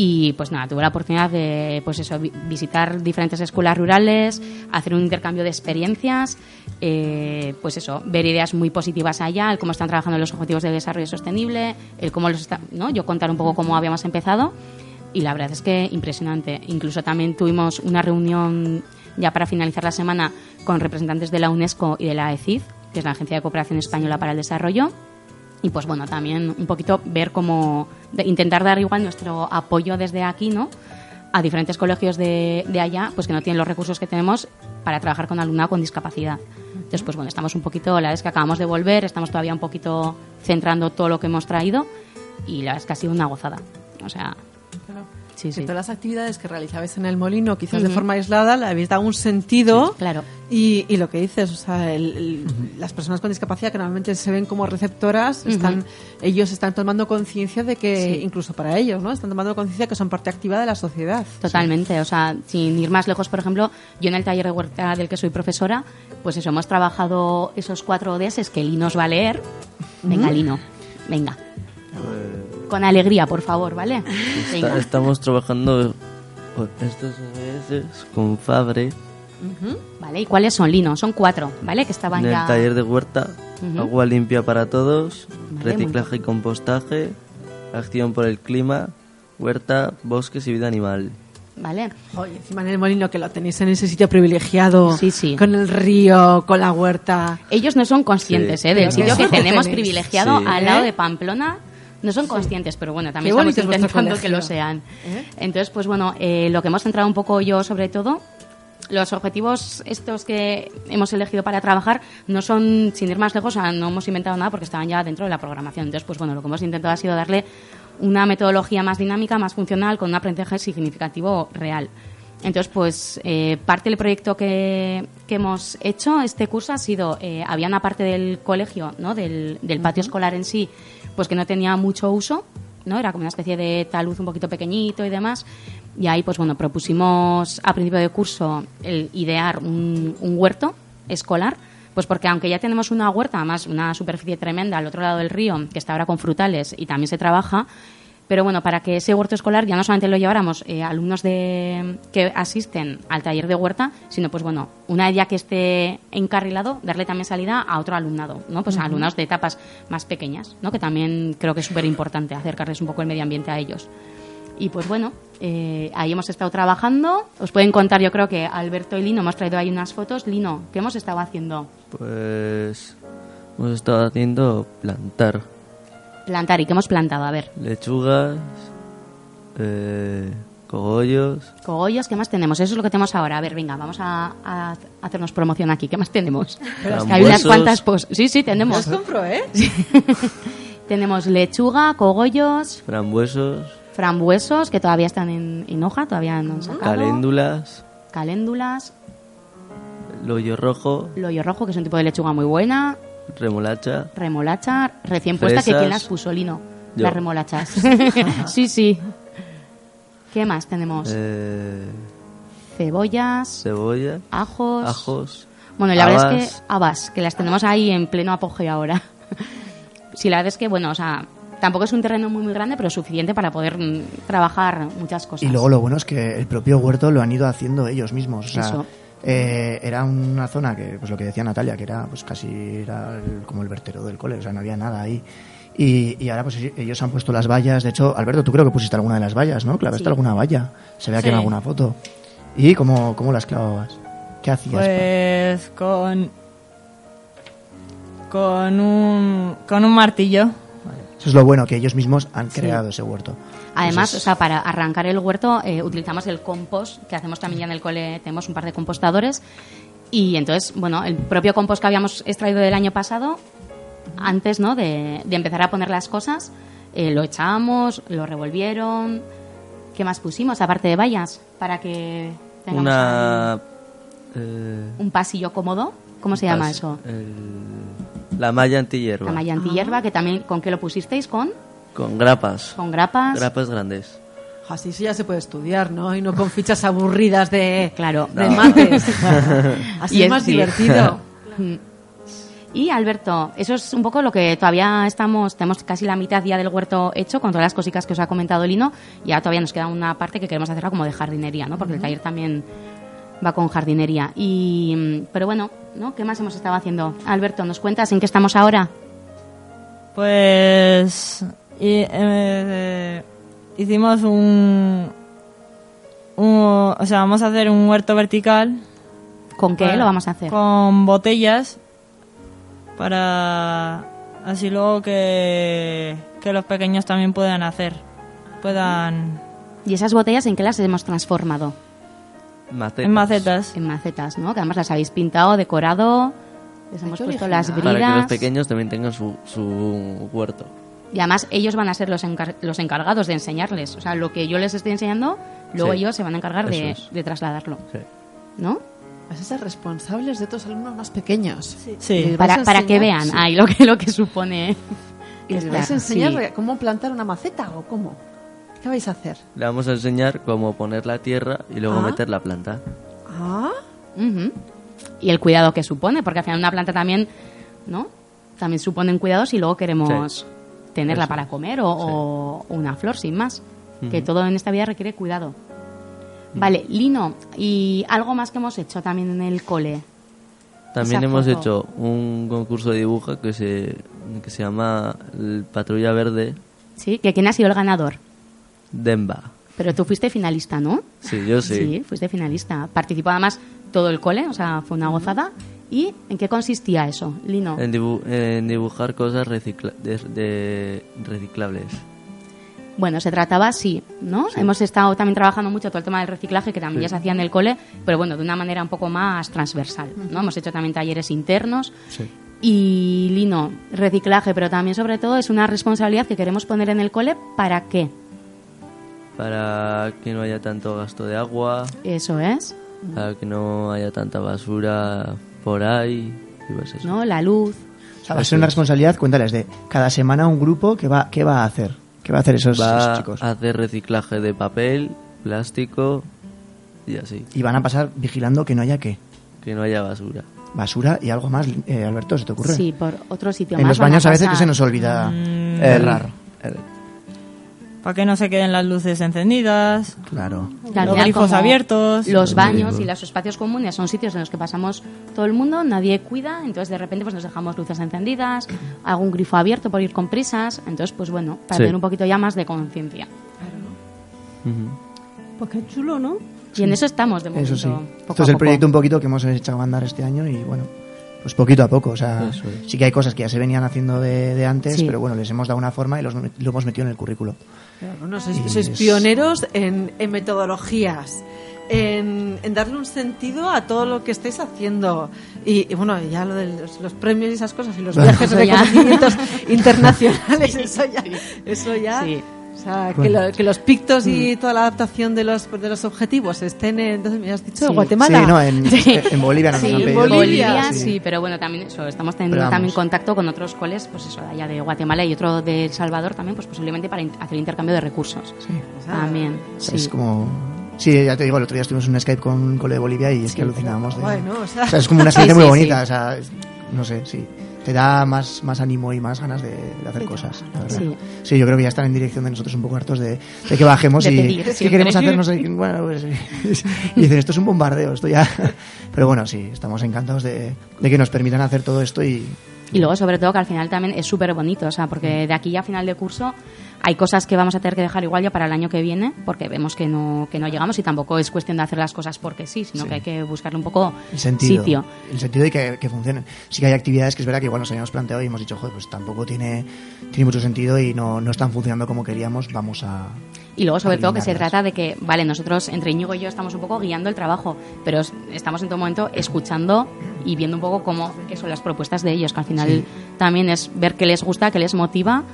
y pues nada, tuve la oportunidad de pues eso, vi- visitar diferentes escuelas rurales, hacer un intercambio de experiencias, eh, pues eso, ver ideas muy positivas allá, el cómo están trabajando los objetivos de desarrollo sostenible, el cómo los ¿no? Yo contar un poco cómo habíamos empezado y la verdad es que impresionante. Incluso también tuvimos una reunión ya para finalizar la semana con representantes de la UNESCO y de la ECID, que es la Agencia de Cooperación Española para el Desarrollo. Y pues bueno, también un poquito ver cómo, intentar dar igual nuestro apoyo desde aquí, ¿no? a diferentes colegios de, de allá, pues que no tienen los recursos que tenemos para trabajar con alumnado con discapacidad. Entonces, pues bueno, estamos un poquito, la verdad es que acabamos de volver, estamos todavía un poquito centrando todo lo que hemos traído y la verdad es que ha sido una gozada. O sea, Sí, Todas las actividades que realizabais en el molino, quizás de forma aislada, le habéis dado un sentido. claro. Y, y lo que dices, o sea, el- el- las personas con discapacidad que normalmente se ven como receptoras, están, ellos están tomando conciencia de que, Sí. incluso para ellos, ¿no? Están tomando conciencia que son parte activa de la sociedad. Totalmente, o sea, sin ir más lejos, por ejemplo, yo en el taller de huerta del que soy profesora, pues eso, hemos trabajado esos cuatro ODS que Lino nos va a leer. Venga. Lino, venga. Con alegría, por favor, ¿vale? Está- estamos trabajando estos ODS con Fabre. Vale, ¿y cuáles son, Lino? Son cuatro, ¿vale? Que estaban en ya... el taller de huerta, agua limpia para todos, Vale, reciclaje y compostaje, acción por el clima, huerta, bosques y vida animal. ¿Vale? Oye, encima en el molino que lo tenéis en ese sitio privilegiado, Sí, sí. con el río, con la huerta. Ellos no son conscientes Sí. ¿eh? del sitio que tenemos privilegiado Sí. al lado ¿Eh? de Pamplona. No son conscientes, pero bueno, también Qué estamos intentando que lo sean. ¿Eh? Entonces, pues bueno, eh, lo que hemos centrado un poco yo sobre todo, los objetivos estos que hemos elegido para trabajar no son, sin ir más lejos, o sea, no hemos inventado nada porque estaban ya dentro de la programación. Entonces, pues bueno, lo que hemos intentado ha sido darle una metodología más dinámica, más funcional, con un aprendizaje significativo real. Entonces, pues eh, parte del proyecto que, que hemos hecho este curso ha sido, eh, había una parte del colegio, ¿no? del, del patio escolar en sí, pues que no tenía mucho uso, ¿no? Era como una especie de talud un poquito pequeñito y demás. Y ahí, pues bueno, propusimos a principio de curso el idear un, un huerto escolar, pues porque aunque ya tenemos una huerta, además una superficie tremenda al otro lado del río, que está ahora con frutales y también se trabaja, pero bueno, para que ese huerto escolar ya no solamente lo lleváramos eh, alumnos de, que asisten al taller de huerta, sino pues bueno, una vez ya que esté encarrilado, darle también salida a otro alumnado, ¿no? Pues a Ujú. alumnos de etapas más pequeñas, ¿no? Que también creo que es súper importante acercarles un poco el medio ambiente a ellos. Y pues bueno, eh, ahí hemos estado trabajando. Os pueden contar, yo creo que Alberto y Lino hemos traído ahí unas fotos. Lino, ¿qué hemos estado haciendo? Pues hemos estado haciendo plantar Plantar. ¿Y qué hemos plantado? A ver, lechugas, eh, cogollos, cogollos, ¿qué más tenemos? Eso es lo que tenemos ahora. A ver, venga, vamos a, a hacernos promoción aquí. ¿Qué más tenemos? Pero Que hay unas cuantas pos- Sí, sí, tenemos. Los compro, ¿eh? tenemos lechuga, cogollos, frambuesos, frambuesos, que todavía están en, en hoja, todavía no han sacado. caléndulas, Caléndulas, loyo rojo, loyo rojo, que es un tipo de lechuga muy buena. Remolacha, remolacha recién puesta, que quién las puso, Lino? Yo. Las remolachas. sí, sí. ¿Qué más tenemos? eh, Cebollas, cebolla, ajos. ajos, Bueno, y la verdad es habas. que habas, que las tenemos ahí en pleno apogeo ahora. sí, la verdad es que, bueno, o sea, tampoco es un terreno muy, muy grande, pero suficiente para poder mm, trabajar muchas cosas. Y luego lo bueno es que el propio huerto lo han ido haciendo ellos mismos. O sea, Eso. Eh, era una zona que, pues lo que decía Natalia, que era pues casi era el- como el vertedero del cole, o sea, no había nada ahí. Y, y ahora pues ellos han puesto las vallas. De hecho, Alberto, tú creo que pusiste alguna de las vallas, ¿no? ¿Clavaste Sí. alguna valla? Se ve aquí en alguna foto. ¿Y cómo, cómo las clavabas? ¿Qué hacías? Pues con con un con un martillo. Eso es lo bueno, que ellos mismos han Sí. creado ese huerto. Además, es- o sea, para arrancar el huerto eh, utilizamos el compost, que hacemos también ya en el cole, tenemos un par de compostadores. Y entonces, bueno, el propio compost que habíamos extraído del año pasado, antes ¿no? de, de empezar a poner las cosas, eh, lo echábamos, lo revolvieron. ¿Qué más pusimos, aparte de vallas? Para que tengamos una... eh, un pasillo cómodo. ¿Cómo se llama pas- eso? el- la malla antihierba. La malla antihierba, que también, ¿con qué lo pusisteis? ¿Con? Con grapas. Con grapas. Grapas grandes. Así sí ya se puede estudiar, ¿no? Y no con fichas aburridas de, claro. de No. mates. Así Y es más sí. divertido. Mm. Y Alberto, eso es un poco lo que todavía estamos, tenemos casi la mitad ya del huerto hecho con todas las cositas que os ha comentado Lino y ahora todavía nos queda una parte que queremos hacerla como de jardinería, ¿no? Porque el taller también va con jardinería. Y, mm, pero bueno, ¿no? ¿Qué más hemos estado haciendo? Alberto, ¿nos cuentas en qué estamos ahora? Pues y, eh, hicimos un, un- o sea, vamos a hacer un huerto vertical. ¿Con qué lo vamos a hacer? Con botellas para así luego que, que los pequeños también puedan hacer, puedan ¿Y esas botellas en qué las hemos transformado? Macetas. En macetas. En macetas, ¿no? Que además las habéis pintado, decorado, les hemos puesto original. las Para que los bridas. pequeños también tengan su, su huerto. Y además ellos van a ser los, encar- los encargados de enseñarles. O sea, lo que yo les estoy enseñando, luego Sí. ellos se van a encargar de, de trasladarlo. Sí. ¿No? Vas a ser responsables de otros alumnos más pequeños. Sí. Vais Para, para que vean sí. ahí lo que, lo que supone. ¿Y les estar, vais a enseñar sí. cómo plantar una maceta o cómo? ¿Qué vais a hacer? Le vamos a enseñar cómo poner la tierra y luego Ah. meter la planta. Ah, Ujú. Y el cuidado que supone, porque al final una planta también, ¿no? También suponen cuidados y luego queremos tenerla Eso. para comer o, o una flor sin más. Que todo en esta vida requiere cuidado. Vale, Lino, y algo más que hemos hecho también en el cole. También hemos foto. hecho un concurso de dibujo que se, que se llama el Patrulla Verde ¿Sí? ¿Que quién ha sido el ganador? Demba. Pero tú fuiste finalista, ¿no? Sí, yo sí. Sí, fuiste finalista. Participó además todo el cole, o sea, fue una gozada. ¿Y en qué consistía eso, Lino? En, dibu- en dibujar cosas recicla- de, de- reciclables. Bueno, se trataba así, ¿no? Hemos estado también trabajando mucho todo el tema del reciclaje, que también Sí. ya se hacía en el cole, pero bueno, de una manera un poco más transversal, ¿no? Hemos hecho también talleres internos. Sí. Y Lino, reciclaje, pero también sobre todo es una responsabilidad que queremos poner en el cole, ¿para qué? Para que no haya tanto gasto de agua, Eso es, para que no haya tanta basura por ahí. y pues eso. ¿no? La luz. O sea, va a ser una responsabilidad, cuéntales, de cada semana un grupo que va, ¿qué va a hacer? ¿Qué va a hacer esos, Va esos chicos? a hacer reciclaje de papel, plástico y así. Y van a pasar vigilando que no haya qué. Que no haya basura. Basura y algo más, eh, Alberto, ¿se te ocurre? Sí, por otro sitio en más. los van baños a veces que se nos olvida Mm. cerrar. Para que no se queden las luces encendidas. Claro. Los grifos abiertos. Los baños y los espacios comunes son sitios en los que pasamos todo el mundo, nadie cuida, entonces de repente pues nos dejamos luces encendidas, algún grifo abierto por ir con prisas, entonces pues bueno, para Sí. tener un poquito ya más de conciencia. Pues qué chulo, ¿no? Y en eso estamos de momento. Eso sí. poco Esto es el poco. proyecto un poquito que hemos echado a andar este año y bueno, pues poquito a poco. O sea, es. sí que hay cosas que ya se venían haciendo de, de antes, Sí. pero bueno, les hemos dado una forma y los, lo hemos metido en el currículo. Sois, Y sois es- pioneros en, en metodologías, en, en darle un sentido a todo lo que estáis haciendo. Y, y bueno, ya lo de los, los premios y esas cosas y los viajes de reconocimientos internacionales, eso ya. Eso ya Sí. O sea, que, Bueno. lo- que los pictos y toda la adaptación de los, de los objetivos estén en. Entonces, me has dicho Sí. Guatemala. Sí, no, en, en Bolivia nos Sí, han en pedido. Bolivia, sí. sí. pero bueno, también eso, estamos teniendo también contacto con otros coles, pues eso, de allá de Guatemala y otro de El Salvador también, pues posiblemente para in- hacer intercambio de recursos. Sí. También, sí. Es como... Sí, ya te digo, el otro día estuvimos en un Skype con un cole de Bolivia y es que alucinábamos. De... Bueno, o sea- O sea, es como una Sí, experiencia muy sí, bonita, sí. o sea, es- no sé, sí. Te da más, más ánimo y más ganas de, de hacer cosas. Sí. Sí. yo creo que ya están en dirección de nosotros un poco hartos de, de que bajemos De y pedir siempre. queremos hacer, no sé, bueno, pues, y dicen, esto es un bombardeo, esto ya... Pero bueno, sí, estamos encantados de, de que nos permitan hacer todo esto y... Y luego, sobre todo, que al final también es súper bonito, o sea, porque de aquí a final de curso hay cosas que vamos a tener que dejar igual ya para el año que viene, porque vemos que no, que no llegamos y tampoco es cuestión de hacer las cosas porque sí, sino Sí. que hay que buscarle un poco El sentido. sitio. El sentido de que, que funcionen. Sí que hay actividades que es verdad que igual nos habíamos planteado y hemos dicho, joder, pues tampoco tiene, tiene mucho sentido y no, no están funcionando como queríamos, vamos a... Y luego, sobre todo, que se trata de que, vale, nosotros, entre Íñigo y yo, estamos un poco guiando el trabajo, pero es- estamos en todo momento escuchando y viendo un poco cómo que son las propuestas de ellos, que al final Sí. también es ver qué les gusta, qué les motiva,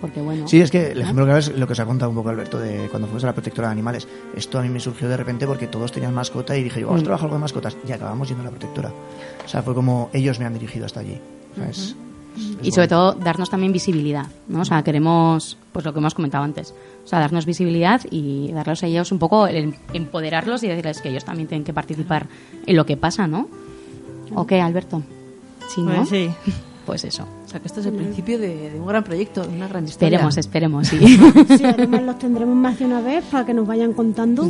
porque bueno. Sí, es que el ejemplo claro es lo que os ha contado un poco Alberto de cuando fuimos a la protectora de animales. Esto a mí me surgió de repente porque todos tenían mascota y dije, vamos a Mm. trabajar algo de mascotas. Y acabamos yendo a la protectora. O sea, fue como ellos me han dirigido hasta allí. O sea, es- es y sobre bonito. todo darnos también visibilidad, ¿no? O sea, queremos, pues lo que hemos comentado antes, o sea, darnos visibilidad y darles a ellos un poco, el empoderarlos y decirles que ellos también tienen que participar en lo que pasa, ¿no? ¿O qué, Alberto? Sí, ¿no? Pues sí. Pues eso. O sea, que esto es el principio de, de un gran proyecto, de una gran historia. Esperemos, esperemos, sí. Sí, además los tendremos más de una vez para que nos vayan contando.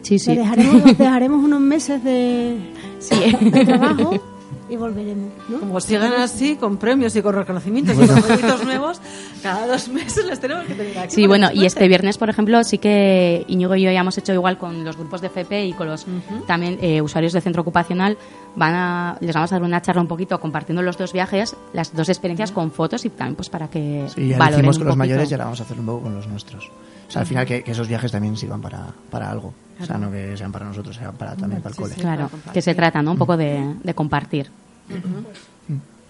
Sí, sí. Le dejaremos, les dejaremos unos meses de, Sí. de trabajo y volveremos, ¿no? Como sigan así, con premios y con reconocimientos y con proyectos nuevos, cada dos meses les tenemos que tener aquí. Sí, bueno, y este viernes, por ejemplo, sí que Íñigo y yo ya hemos hecho igual con los grupos de FP y con los también eh, usuarios de centro ocupacional. Van a, les vamos a dar una charla un poquito compartiendo los dos viajes, las dos experiencias con fotos y también pues para que Sí, ya lo valoren hicimos un con los poquito. mayores y ahora vamos a hacerlo un poco con los nuestros. O sea, al final que, que esos viajes también sirvan para, para algo. O sea, no que sean para nosotros, sean para, también para el cole. Claro, que se trata, ¿no? Un poco de, de compartir.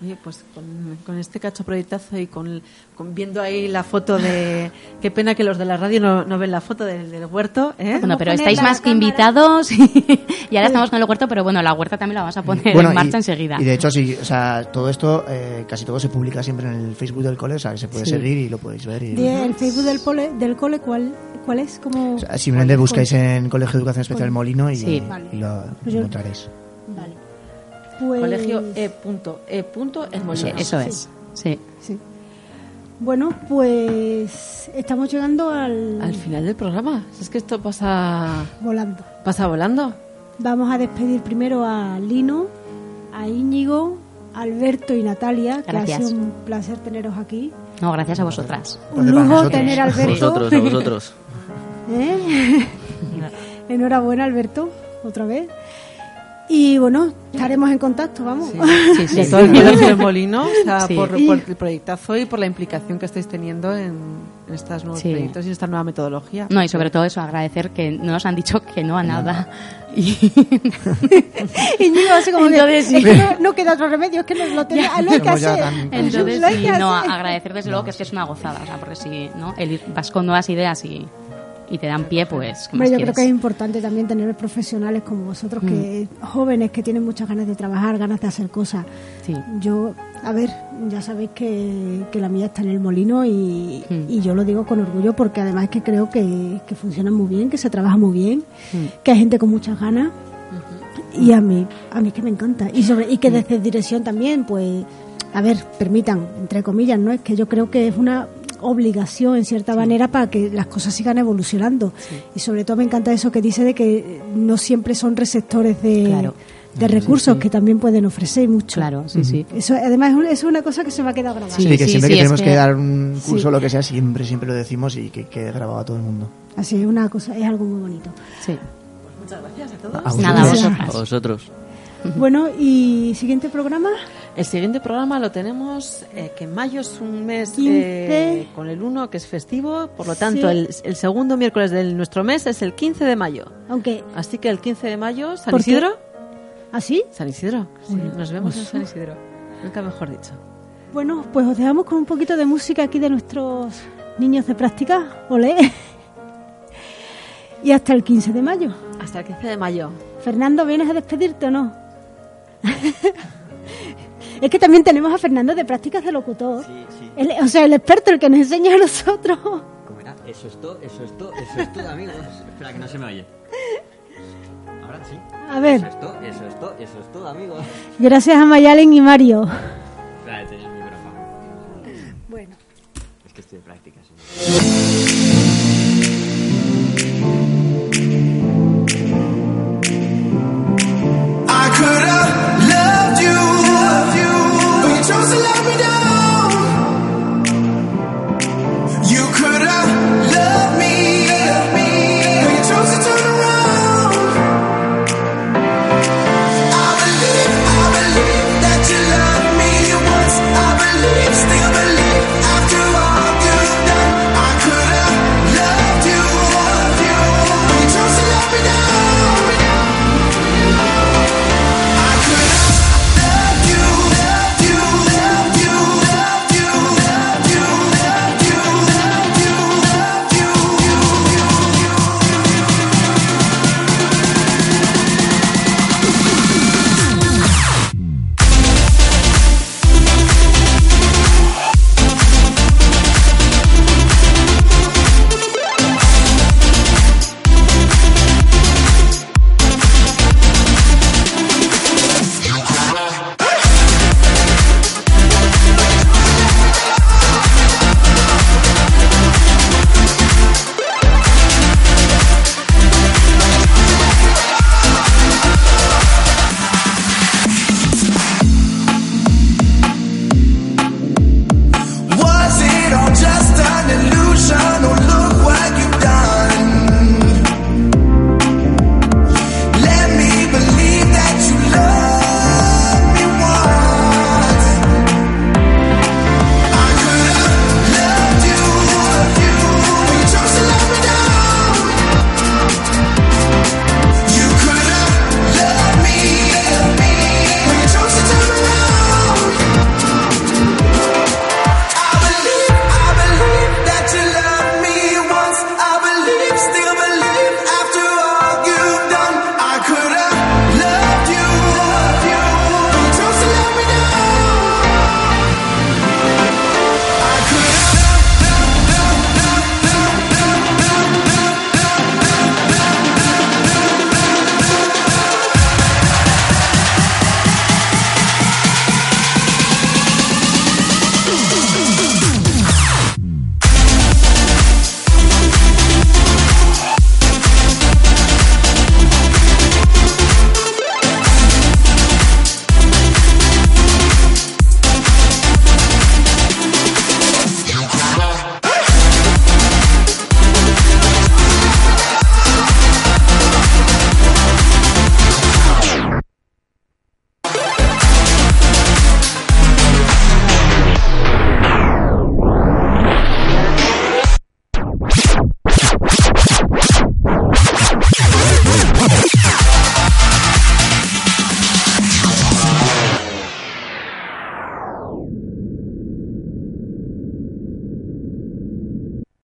Oye, pues con, con este cacho proyectazo y con, con viendo ahí la foto de... Qué pena que los de la radio no, no ven la foto del, del huerto, ¿eh? Bueno, pero estáis más que invitados y ahora estamos con el huerto, pero bueno, la huerta también la vamos a poner Bueno, en marcha y, enseguida. Y de hecho, sí, o sea, todo esto, eh, casi todo se publica siempre en el Facebook del cole, o sea, que se puede Sí. seguir y lo podéis ver. Y, el Facebook del, pole, del cole, ¿cuál, cuál es? Como... o sea, simplemente buscáis en Colegio de Educación Especial. Molino y, Sí. y lo Pues yo- encontraréis. Vale. Pues... Colegio E. Punto, e. Punto en Molino. Eso es, sí. Sí. Bueno, pues estamos llegando al... Al final del programa. Es que esto pasa... volando. Pasa volando. Vamos a despedir primero a Lino, a Íñigo, a Alberto y Natalia, que Gracias. ha sido un placer teneros aquí. No, gracias a vosotras. Un lujo tener a A Alberto. vosotros, a vosotros. ¿Eh? Enhorabuena, Alberto, otra vez. Y bueno, estaremos en contacto, vamos. Sí, sí. De todo el Molino, o sea, Sí. por, por el proyectazo y por la implicación que estáis teniendo en, en estos nuevos Sí. proyectos y en esta nueva metodología. No, y sobre todo eso, agradecer que no nos han dicho que no a nada. Y Íñigo así como Entonces, sí. es que no, no queda otro remedio, es que nos lo, tenía, lo hay que hacer. entonces, Lo hay sí, que no, hacer. agradecer desde luego que es que es una gozada, o sea, porque si no, el ir, vas con nuevas ideas y, y te dan pie, pues, ¿qué Hombre, más yo creo que es importante también tener profesionales como vosotros, que jóvenes que tienen muchas ganas de trabajar, ganas de hacer cosas. Sí. Yo, a ver, ya sabéis que, que la mía está en el molino y, Mm. y yo lo digo con orgullo porque además es que creo que, que funciona muy bien, que se trabaja muy bien, Mm. que hay gente con muchas ganas y a mí, a mí es que me encanta. Y, sobre, y que desde dirección también, pues, a ver, permitan, entre comillas, ¿no? Es que yo creo que es una obligación en cierta manera para que las cosas sigan evolucionando y sobre todo me encanta eso que dice de que no siempre son receptores de, Claro. de recursos que también pueden ofrecer mucho Claro, sí, sí. eso además es un- es una cosa que se me ha quedado grabada Sí, Sí, que siempre sí, que tenemos que, que- dar un curso Sí. o lo que sea, siempre, siempre lo decimos y que quede grabado a todo el mundo. así es una cosa es algo muy bonito Sí. Muchas gracias a todos. A vosotros. Nada, a A vosotros. Bueno y siguiente programa El siguiente programa lo tenemos, eh, que mayo es un mes 15. eh, con el 1, que es festivo, por lo tanto, Sí. el, el segundo miércoles de nuestro mes es el 15 de mayo. aunque Así que el 15 de mayo, San. Isidro. así San Isidro, sí, Bueno, nos vemos en pues- San Isidro. Nunca mejor dicho. bueno pues os dejamos con un poquito de música aquí de nuestros niños de práctica olé y hasta el 15 de mayo Hasta el 15 de mayo. Fernando vienes a despedirte o no Es que también tenemos a Fernando de prácticas de locutor. El- o sea, el experto, el que nos enseña a nosotros. ¿Cómo era? Eso es todo, eso es todo, eso es todo, amigos. Espera, que no se me oye. Ahora sí. A ver. Eso es todo, eso es todo, eso es todo, amigos. Gracias a Mayalen y Mario. Espera, tenía el micrófono. Bueno. Es que estoy de práctica, sí. every day.